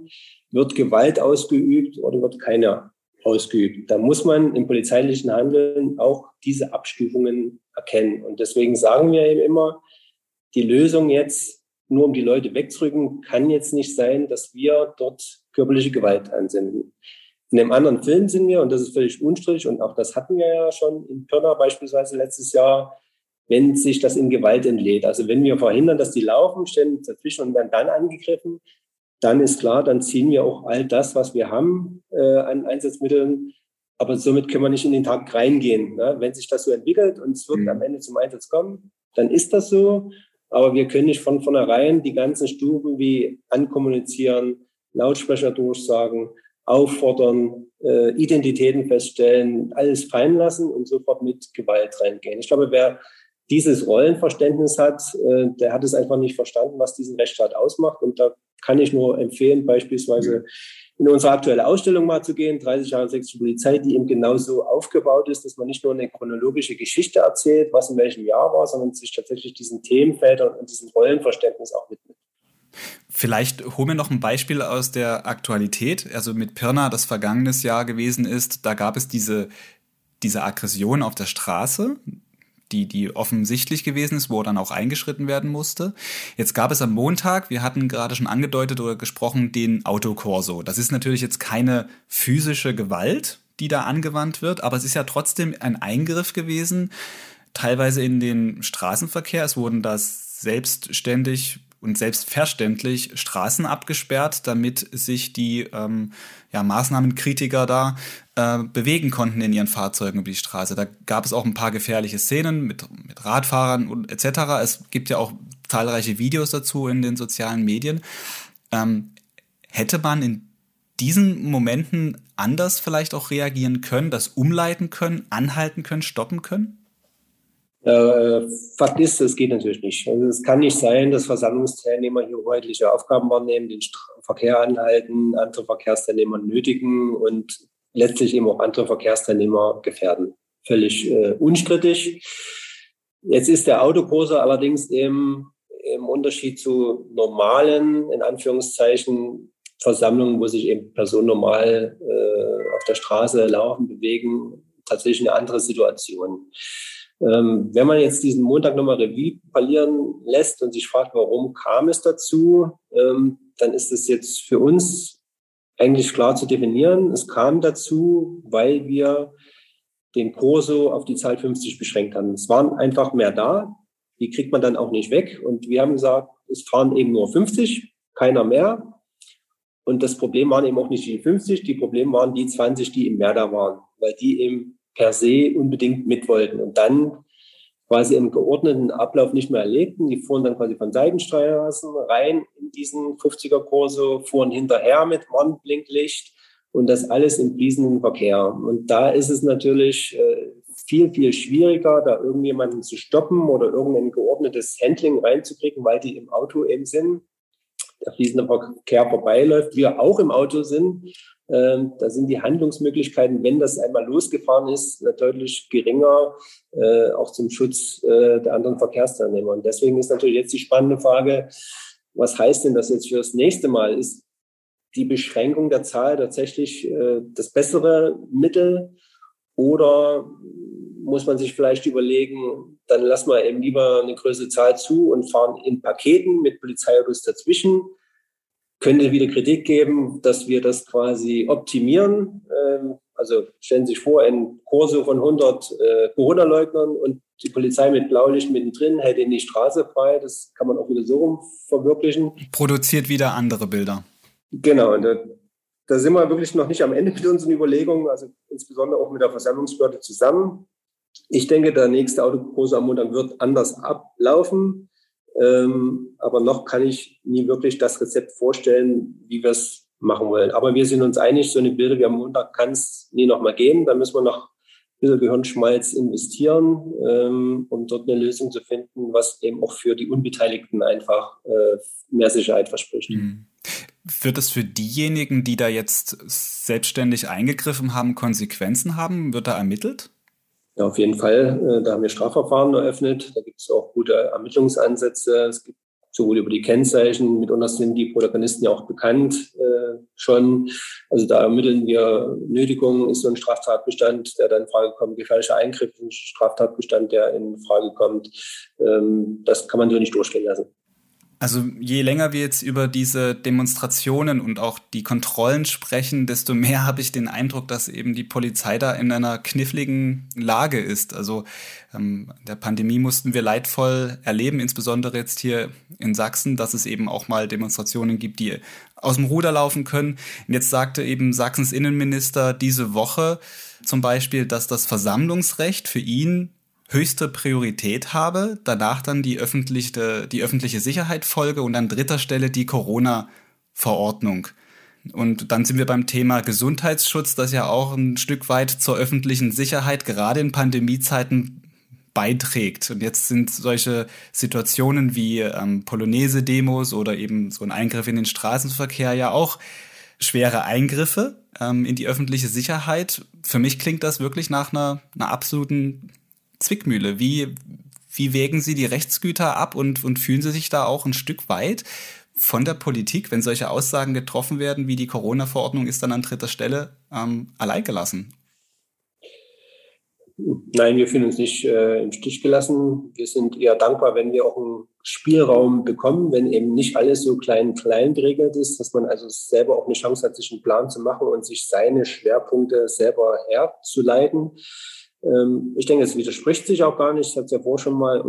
wird Gewalt ausgeübt oder wird keine ausgeübt. Da muss man im polizeilichen Handeln auch diese Abstufungen erkennen. Und deswegen sagen wir eben immer, die Lösung jetzt, nur um die Leute wegzurücken, kann jetzt nicht sein, dass wir dort körperliche Gewalt ansenden. In einem anderen Film sind wir, und das ist völlig unstrittig, und auch das hatten wir ja schon in Pirna beispielsweise letztes Jahr, wenn sich das in Gewalt entlädt. Also wenn wir verhindern, dass die laufen, stellen dazwischen und werden dann angegriffen, dann ist klar, dann ziehen wir auch all das, was wir haben äh, an Einsatzmitteln. Aber somit können wir nicht in den Tag reingehen. Ne? Wenn sich das so entwickelt und es wird mhm. am Ende zum Einsatz kommen, dann ist das so. Aber wir können nicht von vornherein die ganzen Stufen wie ankommunizieren, Lautsprecher durchsagen, auffordern, äh, Identitäten feststellen, alles fallen lassen und sofort mit Gewalt reingehen. Ich glaube, wer dieses Rollenverständnis hat, äh, der hat es einfach nicht verstanden, was diesen Rechtsstaat ausmacht. Und da kann ich nur empfehlen, beispielsweise in unsere aktuelle Ausstellung mal zu gehen, 30 Jahre sächsische Polizei, die eben genauso aufgebaut ist, dass man nicht nur eine chronologische Geschichte erzählt, was in welchem Jahr war, sondern sich tatsächlich diesen Themenfeldern und diesem Rollenverständnis auch widmet. Vielleicht hol mir noch ein Beispiel aus der Aktualität. Also mit Pirna, das vergangenes Jahr gewesen ist, da gab es diese, diese Aggression auf der Straße die, die offensichtlich gewesen ist, wo dann auch eingeschritten werden musste. Jetzt gab es am Montag, wir hatten gerade schon angedeutet oder gesprochen, den Autokorso. Das ist natürlich jetzt keine physische Gewalt, die da angewandt wird, aber es ist ja trotzdem ein Eingriff gewesen, teilweise in den Straßenverkehr. Es wurden da selbstständig und selbstverständlich Straßen abgesperrt, damit sich die ähm, ja, Maßnahmenkritiker da äh, bewegen konnten in ihren Fahrzeugen über die Straße. Da gab es auch ein paar gefährliche Szenen mit, mit Radfahrern und etc. Es gibt ja auch zahlreiche Videos dazu in den sozialen Medien. Ähm, hätte man in diesen Momenten anders vielleicht auch reagieren können, das umleiten können, anhalten können, stoppen können? Äh, Fakt ist, es geht natürlich nicht. Also es kann nicht sein, dass Versammlungsteilnehmer hier hoheitliche Aufgaben wahrnehmen, den Verkehr anhalten, andere Verkehrsteilnehmer nötigen und letztlich eben auch andere Verkehrsteilnehmer gefährden. Völlig äh, unstrittig. Jetzt ist der Autokurser allerdings eben im Unterschied zu normalen, in Anführungszeichen, Versammlungen, wo sich eben Personen normal äh, auf der Straße laufen, bewegen, tatsächlich eine andere Situation. Ähm, wenn man jetzt diesen Montag nochmal Revue verlieren lässt und sich fragt, warum kam es dazu, ähm, dann ist es jetzt für uns eigentlich klar zu definieren. Es kam dazu, weil wir den Kurso auf die Zahl 50 beschränkt haben. Es waren einfach mehr da. Die kriegt man dann auch nicht weg. Und wir haben gesagt, es fahren eben nur 50, keiner mehr. Und das Problem waren eben auch nicht die 50, die Problem waren die 20, die im Meer da waren, weil die eben per se unbedingt mit wollten und dann quasi im geordneten Ablauf nicht mehr erlebten. Die fuhren dann quasi von Seitenstraßen rein in diesen 50er-Kurso, fuhren hinterher mit Warnblinklicht und das alles im fließenden Verkehr. Und da ist es natürlich äh, viel, viel schwieriger, da irgendjemanden zu stoppen oder irgendein geordnetes Handling reinzukriegen, weil die im Auto eben sind der fließende Verkehr vorbeiläuft, wir auch im Auto sind ähm, da sind die Handlungsmöglichkeiten, wenn das einmal losgefahren ist, deutlich geringer, äh, auch zum Schutz äh, der anderen Verkehrsteilnehmer. Und deswegen ist natürlich jetzt die spannende Frage, was heißt denn das jetzt für das nächste Mal? Ist die Beschränkung der Zahl tatsächlich äh, das bessere Mittel oder muss man sich vielleicht überlegen, dann lassen wir eben lieber eine größere Zahl zu und fahren in Paketen mit Polizeiautos dazwischen könnte wieder Kritik geben, dass wir das quasi optimieren. Ähm, also stellen Sie sich vor, ein Kurso von 100 äh, Corona-Leugnern und die Polizei mit Blaulicht mittendrin hält ihnen die Straße frei. Das kann man auch wieder so rum verwirklichen. Produziert wieder andere Bilder. Genau, und da, da sind wir wirklich noch nicht am Ende mit unseren Überlegungen, also insbesondere auch mit der Versammlungsbehörde zusammen. Ich denke, der nächste Autokurse am Montag wird anders ablaufen. Ähm, aber noch kann ich nie wirklich das Rezept vorstellen, wie wir es machen wollen. Aber wir sind uns einig, so eine Bilder wie am Montag kann es nie nochmal geben. Da müssen wir noch ein bisschen Gehirnschmalz investieren, ähm, um dort eine Lösung zu finden, was eben auch für die Unbeteiligten einfach äh, mehr Sicherheit verspricht. Mhm. Wird es für diejenigen, die da jetzt selbstständig eingegriffen haben, Konsequenzen haben? Wird da ermittelt? Ja, auf jeden Fall. Äh, da haben wir Strafverfahren eröffnet. Da gibt es auch gute Ermittlungsansätze. Es gibt sowohl über die Kennzeichen, mitunter sind die Protagonisten ja auch bekannt äh, schon. Also da ermitteln wir Nötigung, ist so ein Straftatbestand, der dann in Frage kommt, gefährlicher Eingriff ein Straftatbestand, der in Frage kommt. Ähm, das kann man so nicht durchgehen lassen. Also je länger wir jetzt über diese Demonstrationen und auch die Kontrollen sprechen, desto mehr habe ich den Eindruck, dass eben die Polizei da in einer kniffligen Lage ist. Also ähm, der Pandemie mussten wir leidvoll erleben, insbesondere jetzt hier in Sachsen, dass es eben auch mal Demonstrationen gibt, die aus dem Ruder laufen können. Jetzt sagte eben Sachsens Innenminister diese Woche zum Beispiel, dass das Versammlungsrecht für ihn höchste Priorität habe, danach dann die öffentliche, die öffentliche Sicherheit folge und an dritter Stelle die Corona-Verordnung. Und dann sind wir beim Thema Gesundheitsschutz, das ja auch ein Stück weit zur öffentlichen Sicherheit gerade in Pandemiezeiten beiträgt. Und jetzt sind solche Situationen wie ähm, Polonaise-Demos oder eben so ein Eingriff in den Straßenverkehr ja auch schwere Eingriffe ähm, in die öffentliche Sicherheit. Für mich klingt das wirklich nach einer, einer absoluten Zwickmühle. Wie, wie wägen Sie die Rechtsgüter ab und, und fühlen Sie sich da auch ein Stück weit von der Politik, wenn solche Aussagen getroffen werden, wie die Corona-Verordnung ist dann an dritter Stelle ähm, alleingelassen? Nein, wir fühlen uns nicht äh, im Stich gelassen. Wir sind eher dankbar, wenn wir auch einen Spielraum bekommen, wenn eben nicht alles so klein klein geregelt ist, dass man also selber auch eine Chance hat, sich einen Plan zu machen und sich seine Schwerpunkte selber herzuleiten. Ähm, ich denke, es widerspricht sich auch gar nicht. Ich hatte es ja vorher schon mal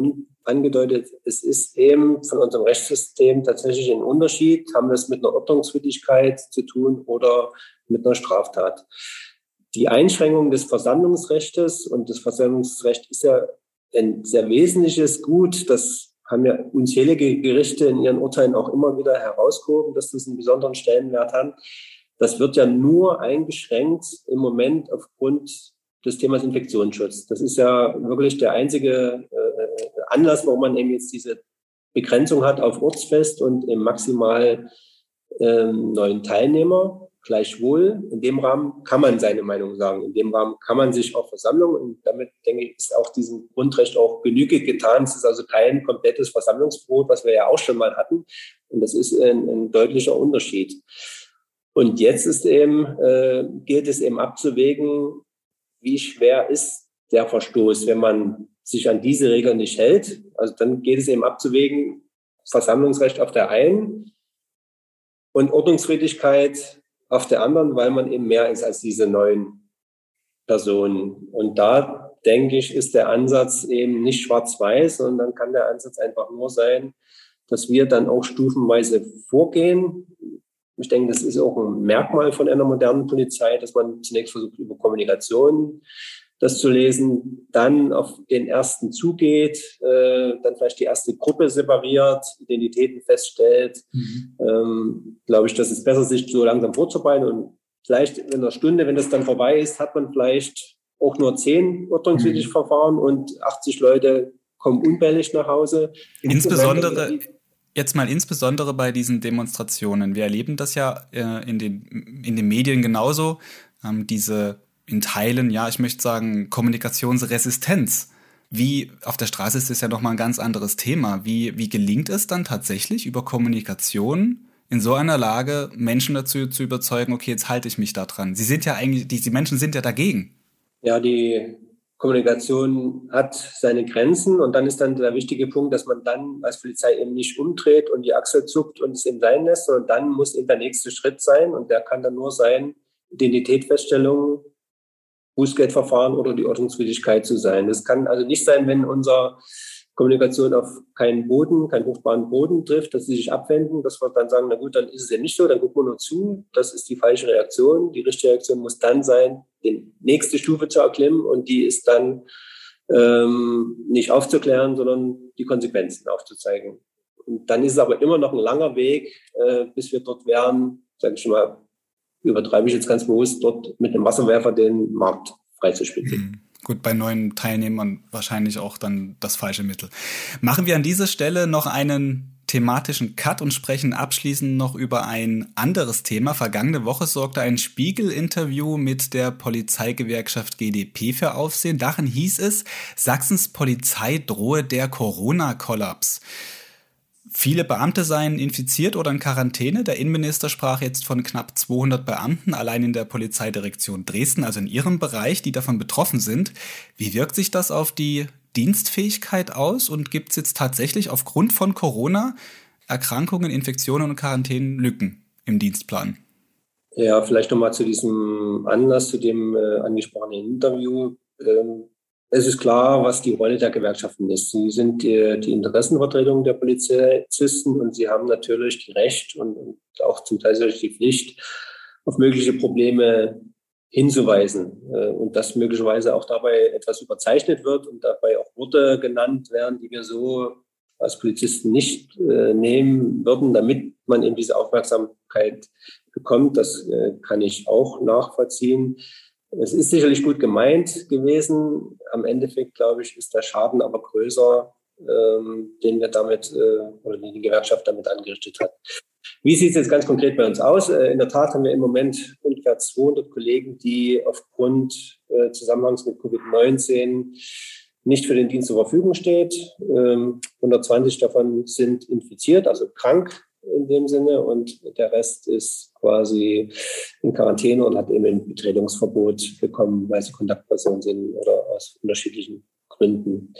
angedeutet. Es ist eben von unserem Rechtssystem tatsächlich ein Unterschied. Haben wir es mit einer Ordnungswidrigkeit zu tun oder mit einer Straftat? Die Einschränkung des Versammlungsrechts und das Versammlungsrecht ist ja ein sehr wesentliches Gut. Das haben ja unzählige Gerichte in ihren Urteilen auch immer wieder herausgehoben, dass das einen besonderen Stellenwert hat. Das wird ja nur eingeschränkt im Moment aufgrund des Themas Infektionsschutz. Das ist ja wirklich der einzige äh, Anlass, warum man eben jetzt diese Begrenzung hat auf Ortsfest und eben maximal ähm, neun Teilnehmer. Gleichwohl, in dem Rahmen kann man seine Meinung sagen. In dem Rahmen kann man sich auch Versammlung und damit denke ich, ist auch diesem Grundrecht auch Genüge getan. Es ist also kein komplettes Versammlungsverbot, was wir ja auch schon mal hatten. Und das ist ein, ein deutlicher Unterschied. Und jetzt ist eben, äh, gilt es eben abzuwägen, wie schwer ist der Verstoß, wenn man sich an diese Regeln nicht hält. Also dann geht es eben abzuwägen, Versammlungsrecht auf der einen und Ordnungsfriedlichkeit auf der anderen, weil man eben mehr ist als diese neun Personen. Und da denke ich, ist der Ansatz eben nicht schwarz-weiß, sondern dann kann der Ansatz einfach nur sein, dass wir dann auch stufenweise vorgehen. Ich denke, das ist auch ein Merkmal von einer modernen Polizei, dass man zunächst versucht, über Kommunikation das zu lesen, dann auf den ersten zugeht, äh, dann vielleicht die erste Gruppe separiert, Identitäten feststellt. Mhm. Ähm, Glaube ich, das ist besser, sich so langsam vorzubereiten und vielleicht in einer Stunde, wenn das dann vorbei ist, hat man vielleicht auch nur zehn ordnungswidrige mhm. Verfahren und 80 Leute kommen unbällig nach Hause. Insbesondere, Jetzt mal insbesondere bei diesen Demonstrationen. Wir erleben das ja äh, in, den, in den Medien genauso. Ähm, diese in Teilen, ja, ich möchte sagen, Kommunikationsresistenz. Wie auf der Straße ist das ja nochmal ein ganz anderes Thema. Wie, wie gelingt es dann tatsächlich über Kommunikation in so einer Lage, Menschen dazu zu überzeugen, okay, jetzt halte ich mich da dran? Sie sind ja eigentlich, die, die Menschen sind ja dagegen. Ja, die Kommunikation hat seine Grenzen und dann ist dann der wichtige Punkt, dass man dann als Polizei eben nicht umdreht und die Achsel zuckt und es eben sein lässt, sondern dann muss eben der nächste Schritt sein und der kann dann nur sein, Identitätsfeststellung, Bußgeldverfahren oder die Ordnungswidrigkeit zu sein. Das kann also nicht sein, wenn unser Kommunikation auf keinen Boden, keinen fruchtbaren Boden trifft, dass sie sich abwenden, dass wir dann sagen, na gut, dann ist es ja nicht so, dann gucken wir nur zu. Das ist die falsche Reaktion. Die richtige Reaktion muss dann sein, die nächste Stufe zu erklimmen und die ist dann ähm, nicht aufzuklären, sondern die Konsequenzen aufzuzeigen. Und dann ist es aber immer noch ein langer Weg, äh, bis wir dort wären, sage ich mal, übertreibe ich jetzt ganz bewusst, dort mit einem Wasserwerfer den Markt freizuspielen. Mhm. Gut, bei neuen Teilnehmern wahrscheinlich auch dann das falsche Mittel. Machen wir an dieser Stelle noch einen thematischen Cut und sprechen abschließend noch über ein anderes Thema. Vergangene Woche sorgte ein Spiegel-Interview mit der Polizeigewerkschaft GdP für Aufsehen. Darin hieß es, Sachsens Polizei drohe der Corona-Kollaps. Viele Beamte seien infiziert oder in Quarantäne. Der Innenminister sprach jetzt von knapp 200 Beamten allein in der Polizeidirektion Dresden, also in ihrem Bereich, die davon betroffen sind. Wie wirkt sich das auf die Dienstfähigkeit aus und gibt es jetzt tatsächlich aufgrund von Corona Erkrankungen, Infektionen und Quarantänenlücken im Dienstplan? Ja, vielleicht nochmal zu diesem Anlass, zu dem äh, angesprochenen Interview. Ähm, es ist klar, was die Rolle der Gewerkschaften ist. Sie sind die, die Interessenvertretung der Polizisten und sie haben natürlich die Recht und, und auch zum Teil die Pflicht, auf mögliche Probleme hinzuweisen äh, und dass möglicherweise auch dabei etwas überzeichnet wird und dabei auch Worte genannt werden, die wir so als Polizisten nicht äh, nehmen würden, damit man eben diese Aufmerksamkeit bekommt. Das äh, kann ich auch nachvollziehen. Es ist sicherlich gut gemeint gewesen. Am Endeffekt, glaube ich, ist der Schaden aber größer, ähm, den wir damit äh, oder den die Gewerkschaft damit angerichtet hat. Wie sieht es jetzt ganz konkret bei uns aus? Äh, in der Tat haben wir im Moment ungefähr 200 Kollegen, die aufgrund äh, Zusammenhangs mit Covid-19 nicht für den Dienst zur Verfügung steht. Ähm, 120 davon sind infiziert, also krank in dem Sinne und der Rest ist quasi in Quarantäne und hat eben ein Betretungsverbot bekommen, weil sie Kontaktpersonen sind oder aus unterschiedlichen Gründen.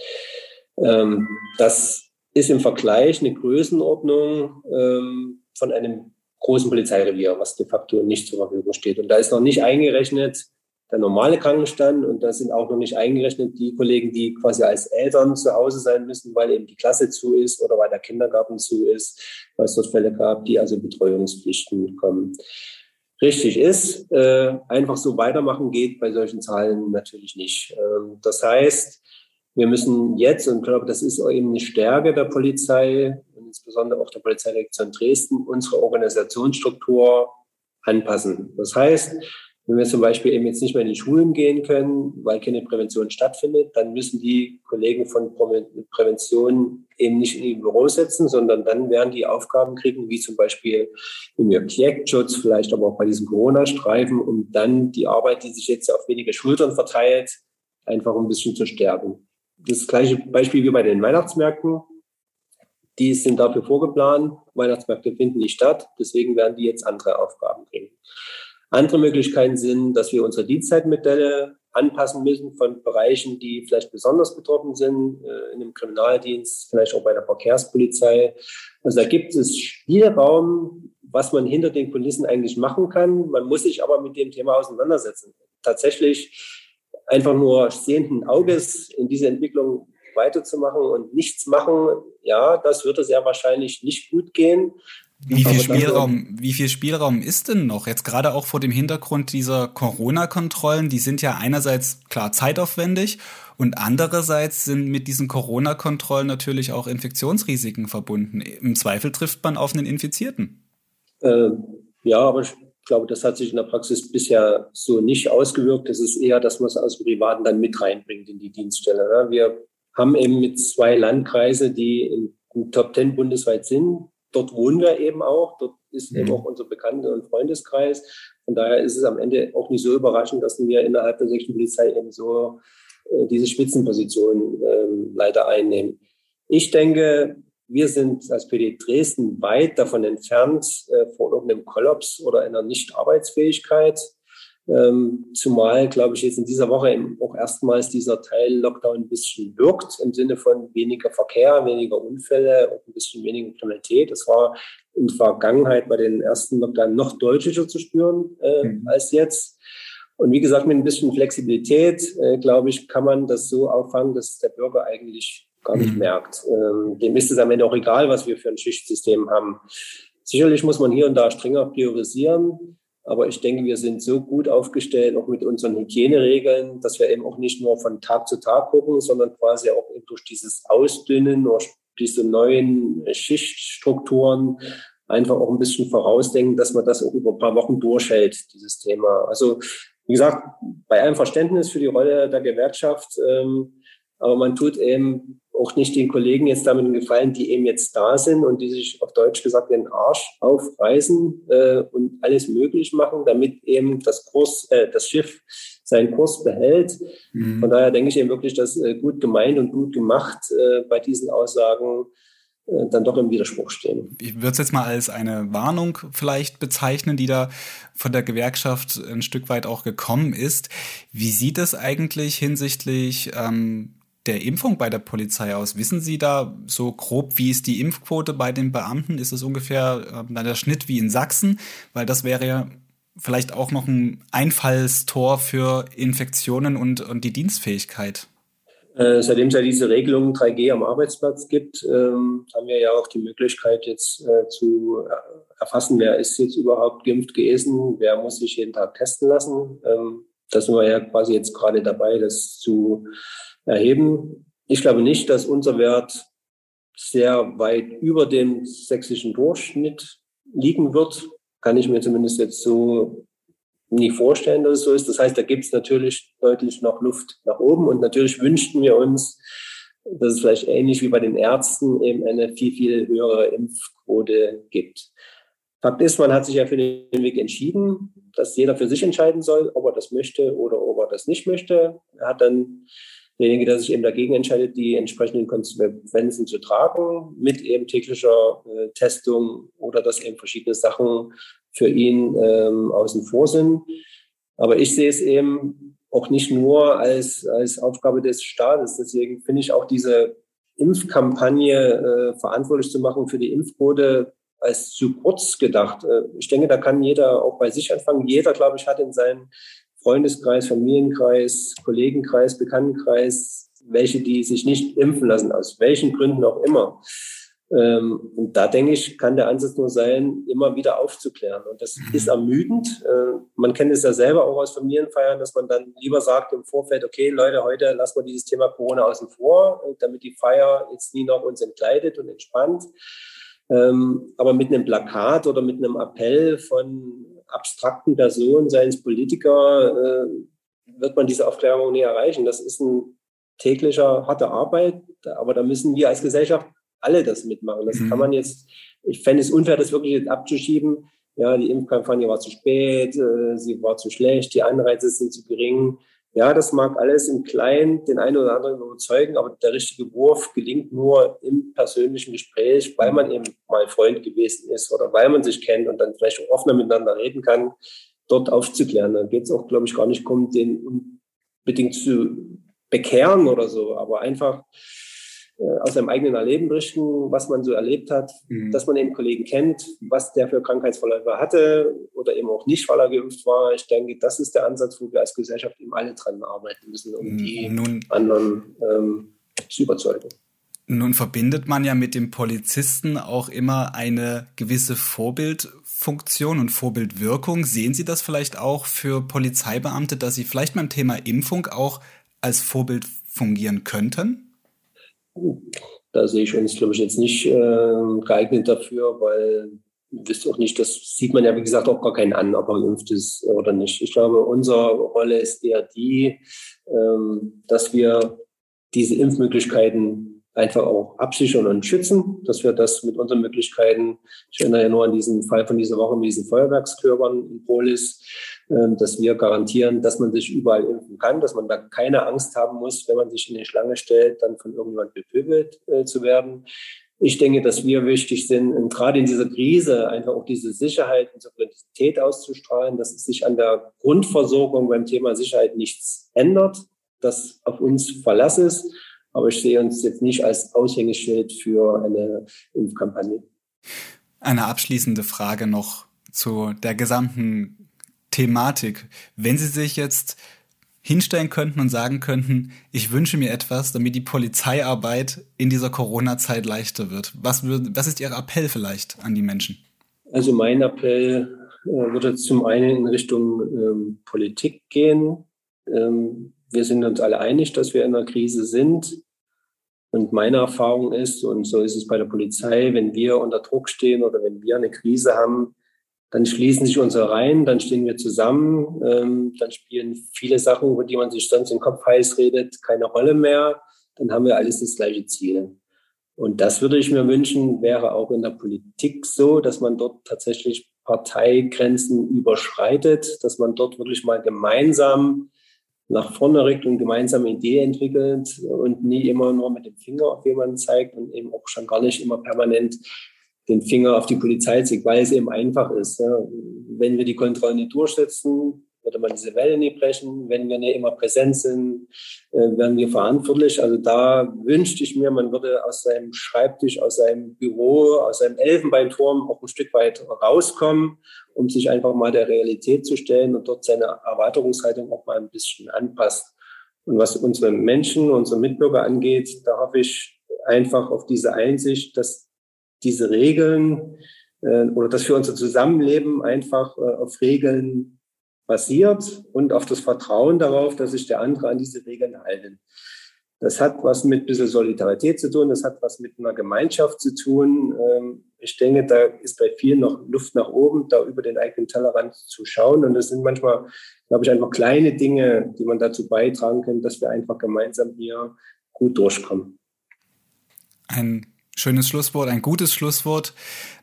Ähm, das ist im Vergleich eine Größenordnung ähm, von einem großen Polizeirevier, was de facto nicht zur Verfügung steht. Und da ist noch nicht eingerechnet der normale Krankenstand und da sind auch noch nicht eingerechnet die Kollegen, die quasi als Eltern zu Hause sein müssen, weil eben die Klasse zu ist oder weil der Kindergarten zu ist, weil es dort Fälle gab, die also Betreuungspflichten kommen. Richtig ist, äh, einfach so weitermachen geht bei solchen Zahlen natürlich nicht. Ähm, das heißt, wir müssen jetzt, und ich glaube, das ist eben eine Stärke der Polizei, und insbesondere auch der Polizeidirektion Dresden, unsere Organisationsstruktur anpassen. Das heißt, wenn wir zum Beispiel eben jetzt nicht mehr in die Schulen gehen können, weil keine Prävention stattfindet, dann müssen die Kollegen von Prävention eben nicht in die Büro setzen, sondern dann werden die Aufgaben kriegen, wie zum Beispiel im Objektschutz, vielleicht aber auch bei diesen Corona-Streifen, um dann die Arbeit, die sich jetzt auf wenige Schultern verteilt, einfach ein bisschen zu stärken. Das gleiche Beispiel wie bei den Weihnachtsmärkten. Die sind dafür vorgeplant. Weihnachtsmärkte finden nicht statt. Deswegen werden die jetzt andere Aufgaben kriegen. Andere Möglichkeiten sind, dass wir unsere Dienstzeitmodelle anpassen müssen von Bereichen, die vielleicht besonders betroffen sind, äh, in dem Kriminaldienst, vielleicht auch bei der Verkehrspolizei. Also da gibt es Spielraum, was man hinter den Kulissen eigentlich machen kann. Man muss sich aber mit dem Thema auseinandersetzen. Tatsächlich einfach nur sehenden Auges in diese Entwicklung weiterzumachen und nichts machen, ja, das würde sehr wahrscheinlich nicht gut gehen. Wie viel, Spielraum, wie viel Spielraum ist denn noch? Jetzt gerade auch vor dem Hintergrund dieser Corona-Kontrollen, die sind ja einerseits klar zeitaufwendig und andererseits sind mit diesen Corona-Kontrollen natürlich auch Infektionsrisiken verbunden. Im Zweifel trifft man auf einen Infizierten. Äh, ja, aber ich glaube, das hat sich in der Praxis bisher so nicht ausgewirkt. Es ist eher, dass man es aus dem Privaten dann mit reinbringt in die Dienststelle. Ne? Wir haben eben mit zwei Landkreise, die im Top Ten bundesweit sind, dort wohnen wir eben auch. Dort ist mhm. eben auch unser Bekannte- und Freundeskreis. Von daher ist es am Ende auch nicht so überraschend, dass wir innerhalb der sächsischen Polizei eben so äh, diese Spitzenposition äh, leider einnehmen. Ich denke, wir sind als PD Dresden weit davon entfernt, äh, vor irgendeinem Kollaps oder einer Nichtarbeitsfähigkeit. Ähm, zumal, glaube ich, jetzt in dieser Woche auch erstmals dieser Teil Lockdown ein bisschen wirkt, im Sinne von weniger Verkehr, weniger Unfälle und ein bisschen weniger Kriminalität. Das war in der Vergangenheit bei den ersten Lockdown noch deutlicher zu spüren äh, mhm. als jetzt. Und wie gesagt, mit ein bisschen Flexibilität, äh, glaube ich, kann man das so auffangen, dass der Bürger eigentlich gar nicht mhm. merkt. Ähm, dem ist es am Ende auch egal, was wir für ein Schichtsystem haben. Sicherlich muss man hier und da strenger priorisieren. Aber ich denke, wir sind so gut aufgestellt, auch mit unseren Hygieneregeln, dass wir eben auch nicht nur von Tag zu Tag gucken, sondern quasi auch durch dieses Ausdünnen, durch diese neuen Schichtstrukturen einfach auch ein bisschen vorausdenken, dass man das auch über ein paar Wochen durchhält, dieses Thema. Also wie gesagt, bei allem Verständnis für die Rolle der Gewerkschaft, ähm, aber man tut eben auch nicht den Kollegen jetzt damit gefallen, die eben jetzt da sind und die sich auf Deutsch gesagt den Arsch aufreißen äh, und alles möglich machen, damit eben das Kurs, äh, das Schiff seinen Kurs behält. Mhm. Von daher denke ich eben wirklich, dass äh, gut gemeint und gut gemacht äh, bei diesen Aussagen äh, dann doch im Widerspruch stehen. Ich würde es jetzt mal als eine Warnung vielleicht bezeichnen, die da von der Gewerkschaft ein Stück weit auch gekommen ist. Wie sieht es eigentlich hinsichtlich ähm, der Impfung bei der Polizei aus? Wissen Sie da so grob, wie ist die Impfquote bei den Beamten? Ist es ungefähr äh, der Schnitt wie in Sachsen? Weil das wäre ja vielleicht auch noch ein Einfallstor für Infektionen und, und die Dienstfähigkeit. Äh, seitdem es ja diese Regelung 3G am Arbeitsplatz gibt, ähm, haben wir ja auch die Möglichkeit jetzt äh, zu erfassen, wer ist jetzt überhaupt geimpft gewesen, wer muss sich jeden Tag testen lassen. Ähm, da sind wir ja quasi jetzt gerade dabei, das zu erheben. Ich glaube nicht, dass unser Wert sehr weit über dem sächsischen Durchschnitt liegen wird. Kann ich mir zumindest jetzt so nie vorstellen, dass es so ist. Das heißt, da gibt es natürlich deutlich noch Luft nach oben. Und natürlich wünschten wir uns, dass es vielleicht ähnlich wie bei den Ärzten eben eine viel, viel höhere Impfquote gibt. Fakt ist, man hat sich ja für den Weg entschieden, dass jeder für sich entscheiden soll, ob er das möchte oder ob er das nicht möchte. Er hat dann derjenige, der sich eben dagegen entscheidet, die entsprechenden Konsequenzen zu tragen, mit eben täglicher äh, Testung oder dass eben verschiedene Sachen für ihn ähm, außen vor sind. Aber ich sehe es eben auch nicht nur als, als Aufgabe des Staates. Deswegen finde ich auch diese Impfkampagne äh, verantwortlich zu machen für die Impfquote als zu kurz gedacht. Äh, ich denke, da kann jeder auch bei sich anfangen. Jeder, glaube ich, hat in seinem Freundeskreis, Familienkreis, Kollegenkreis, Bekanntenkreis, welche, die sich nicht impfen lassen, aus welchen Gründen auch immer. Ähm, und da denke ich, kann der Ansatz nur sein, immer wieder aufzuklären. Und das mhm. ist ermüdend. Äh, man kennt es ja selber auch aus Familienfeiern, dass man dann lieber sagt im Vorfeld, okay, Leute, heute lassen wir dieses Thema Corona außen vor, äh, damit die Feier jetzt nie noch uns entkleidet und entspannt. Ähm, aber mit einem Plakat oder mit einem Appell von abstrakten Personen, seien es Politiker, äh, wird man diese Aufklärung nie erreichen. Das ist ein täglicher, harte Arbeit, aber da müssen wir als Gesellschaft alle das mitmachen. Das mhm. kann man jetzt, ich fände es unfair, das wirklich jetzt abzuschieben. Ja, die Impfkampagne war zu spät, äh, sie war zu schlecht, die Anreize sind zu gering. Ja, das mag alles im Kleinen den einen oder anderen überzeugen, aber der richtige Wurf gelingt nur im persönlichen Gespräch, weil man eben mal Freund gewesen ist oder weil man sich kennt und dann vielleicht auch offener miteinander reden kann, dort aufzuklären. Dann geht es auch, glaube ich, gar nicht darum, den unbedingt zu bekehren oder so, aber einfach aus seinem eigenen Erleben berichten, was man so erlebt hat, mhm. dass man eben Kollegen kennt, was der für Krankheitsverläufe hatte oder eben auch nicht, weil er geimpft war. Ich denke, das ist der Ansatz, wo wir als Gesellschaft eben alle dran arbeiten müssen, um die Nun, anderen ähm, zu überzeugen. Nun verbindet man ja mit dem Polizisten auch immer eine gewisse Vorbildfunktion und Vorbildwirkung. Sehen Sie das vielleicht auch für Polizeibeamte, dass sie vielleicht beim Thema Impfung auch als Vorbild fungieren könnten? Da sehe ich uns, glaube ich, jetzt nicht äh, geeignet dafür, weil wisst auch nicht, das sieht man ja, wie gesagt, auch gar keinen an, ob er geimpft ist oder nicht. Ich glaube, unsere Rolle ist eher die, ähm, dass wir diese Impfmöglichkeiten einfach auch absichern und schützen, dass wir das mit unseren Möglichkeiten, ich erinnere ja nur an diesen Fall von dieser Woche mit diesen Feuerwerkskörpern in Polis, dass wir garantieren, dass man sich überall impfen kann, dass man da keine Angst haben muss, wenn man sich in die Schlange stellt, dann von irgendjemand bepöbelt äh, zu werden. Ich denke, dass wir wichtig sind, und gerade in dieser Krise einfach auch diese Sicherheit und Souveränität auszustrahlen, dass es sich an der Grundversorgung beim Thema Sicherheit nichts ändert, dass auf uns Verlass ist aber ich sehe uns jetzt nicht als Aushängeschild für eine Impfkampagne. Eine abschließende Frage noch zu der gesamten Thematik. Wenn Sie sich jetzt hinstellen könnten und sagen könnten, ich wünsche mir etwas, damit die Polizeiarbeit in dieser Corona-Zeit leichter wird. Was, würde, was ist Ihr Appell vielleicht an die Menschen? Also mein Appell äh, würde zum einen in Richtung ähm, Politik gehen. Ähm, wir sind uns alle einig, dass wir in einer Krise sind. Und meine Erfahrung ist, und so ist es bei der Polizei, wenn wir unter Druck stehen oder wenn wir eine Krise haben, dann schließen sich unsere Reihen, dann stehen wir zusammen, ähm, dann spielen viele Sachen, über die man sich sonst im Kopf heiß redet, keine Rolle mehr. Dann haben wir alles das gleiche Ziel. Und das würde ich mir wünschen, wäre auch in der Politik so, dass man dort tatsächlich Parteigrenzen überschreitet, dass man dort wirklich mal gemeinsam nach vorne rückt und gemeinsame Idee entwickelt und nie immer nur mit dem Finger auf jemanden zeigt und eben auch schon gar nicht immer permanent den Finger auf die Polizei zeigt, weil es eben einfach ist. Ja. Wenn wir die Kontrollen nicht durchsetzen, würde man diese Welle nie brechen. Wenn wir nicht immer präsent sind, äh, werden wir verantwortlich. Also da wünschte ich mir, man würde aus seinem Schreibtisch, aus seinem Büro, aus seinem Elfenbeinturm auch ein Stück weit rauskommen, um sich einfach mal der Realität zu stellen und dort seine Erweiterungshaltung auch mal ein bisschen anpasst. Und was unsere Menschen, unsere Mitbürger angeht, da hoffe ich einfach auf diese Einsicht, dass diese Regeln äh, oder dass wir unser Zusammenleben einfach äh, auf Regeln basiert und auf das Vertrauen darauf, dass sich der andere an diese Regeln halten. Das hat was mit ein bisschen Solidarität zu tun, das hat was mit einer Gemeinschaft zu tun. Ähm, ich denke, da ist bei vielen noch Luft nach oben, da über den eigenen Tellerrand zu schauen. Und das sind manchmal, glaube ich, einfach kleine Dinge, die man dazu beitragen kann, dass wir einfach gemeinsam hier gut durchkommen. Ein schönes Schlusswort, ein gutes Schlusswort.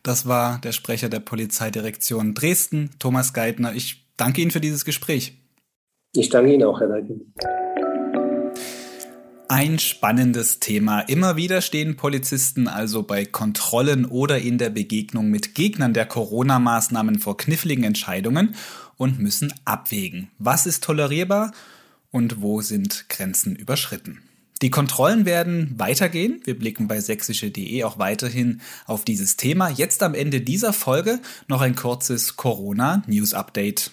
Das war der Sprecher der Polizeidirektion Dresden, Thomas Geithner. Ich danke Ihnen für dieses Gespräch. Ich danke Ihnen auch, Herr Leitner. Ein spannendes Thema. Immer wieder stehen Polizisten also bei Kontrollen oder in der Begegnung mit Gegnern der Corona-Maßnahmen vor kniffligen Entscheidungen und müssen abwägen, was ist tolerierbar und wo sind Grenzen überschritten. Die Kontrollen werden weitergehen. Wir blicken bei sächsische.de auch weiterhin auf dieses Thema. Jetzt am Ende dieser Folge noch ein kurzes Corona-News-Update.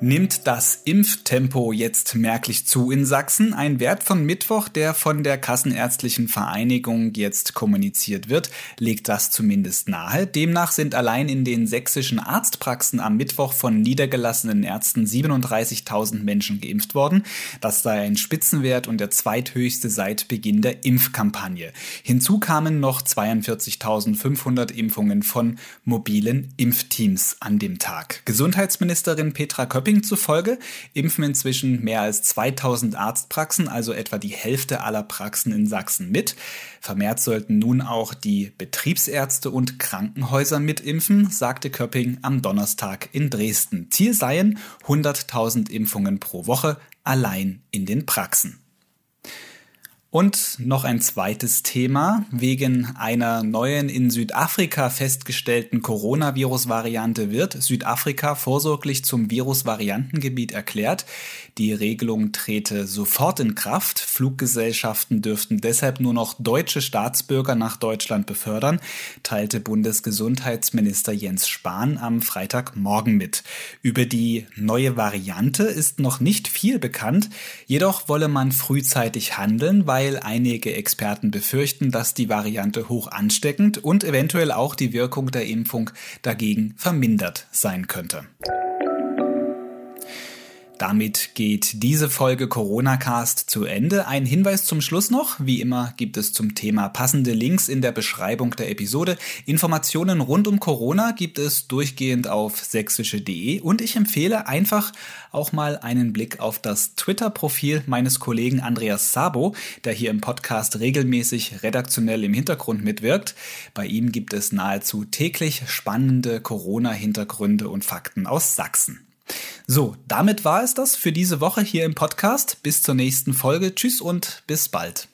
Nimmt das Impftempo jetzt merklich zu in Sachsen? Ein Wert von Mittwoch, der von der Kassenärztlichen Vereinigung jetzt kommuniziert wird, legt das zumindest nahe. Demnach sind allein in den sächsischen Arztpraxen am Mittwoch von niedergelassenen Ärzten 37.000 Menschen geimpft worden. Das sei ein Spitzenwert und der zweithöchste seit Beginn der Impfkampagne. Hinzu kamen noch 42.500 Impfungen von mobilen Impfteams an dem Tag. Gesundheitsministerin Petra Köpp Köpping zufolge impfen inzwischen mehr als 2000 Arztpraxen, also etwa die Hälfte aller Praxen in Sachsen mit. Vermehrt sollten nun auch die Betriebsärzte und Krankenhäuser mitimpfen, sagte Köpping am Donnerstag in Dresden. Ziel seien 100.000 Impfungen pro Woche allein in den Praxen. Und noch ein zweites Thema. Wegen einer neuen in Südafrika festgestellten Coronavirus-Variante wird Südafrika vorsorglich zum Virusvariantengebiet erklärt. Die Regelung trete sofort in Kraft. Fluggesellschaften dürften deshalb nur noch deutsche Staatsbürger nach Deutschland befördern, teilte Bundesgesundheitsminister Jens Spahn am Freitagmorgen mit. Über die neue Variante ist noch nicht viel bekannt. Jedoch wolle man frühzeitig handeln, weil weil einige Experten befürchten, dass die Variante hoch ansteckend und eventuell auch die Wirkung der Impfung dagegen vermindert sein könnte. Damit geht diese Folge Corona Cast zu Ende. Ein Hinweis zum Schluss noch. Wie immer gibt es zum Thema passende Links in der Beschreibung der Episode. Informationen rund um Corona gibt es durchgehend auf sächsische.de und ich empfehle einfach auch mal einen Blick auf das Twitter-Profil meines Kollegen Andreas Sabo, der hier im Podcast regelmäßig redaktionell im Hintergrund mitwirkt. Bei ihm gibt es nahezu täglich spannende Corona-Hintergründe und Fakten aus Sachsen. So, damit war es das für diese Woche hier im Podcast. Bis zur nächsten Folge. Tschüss und bis bald.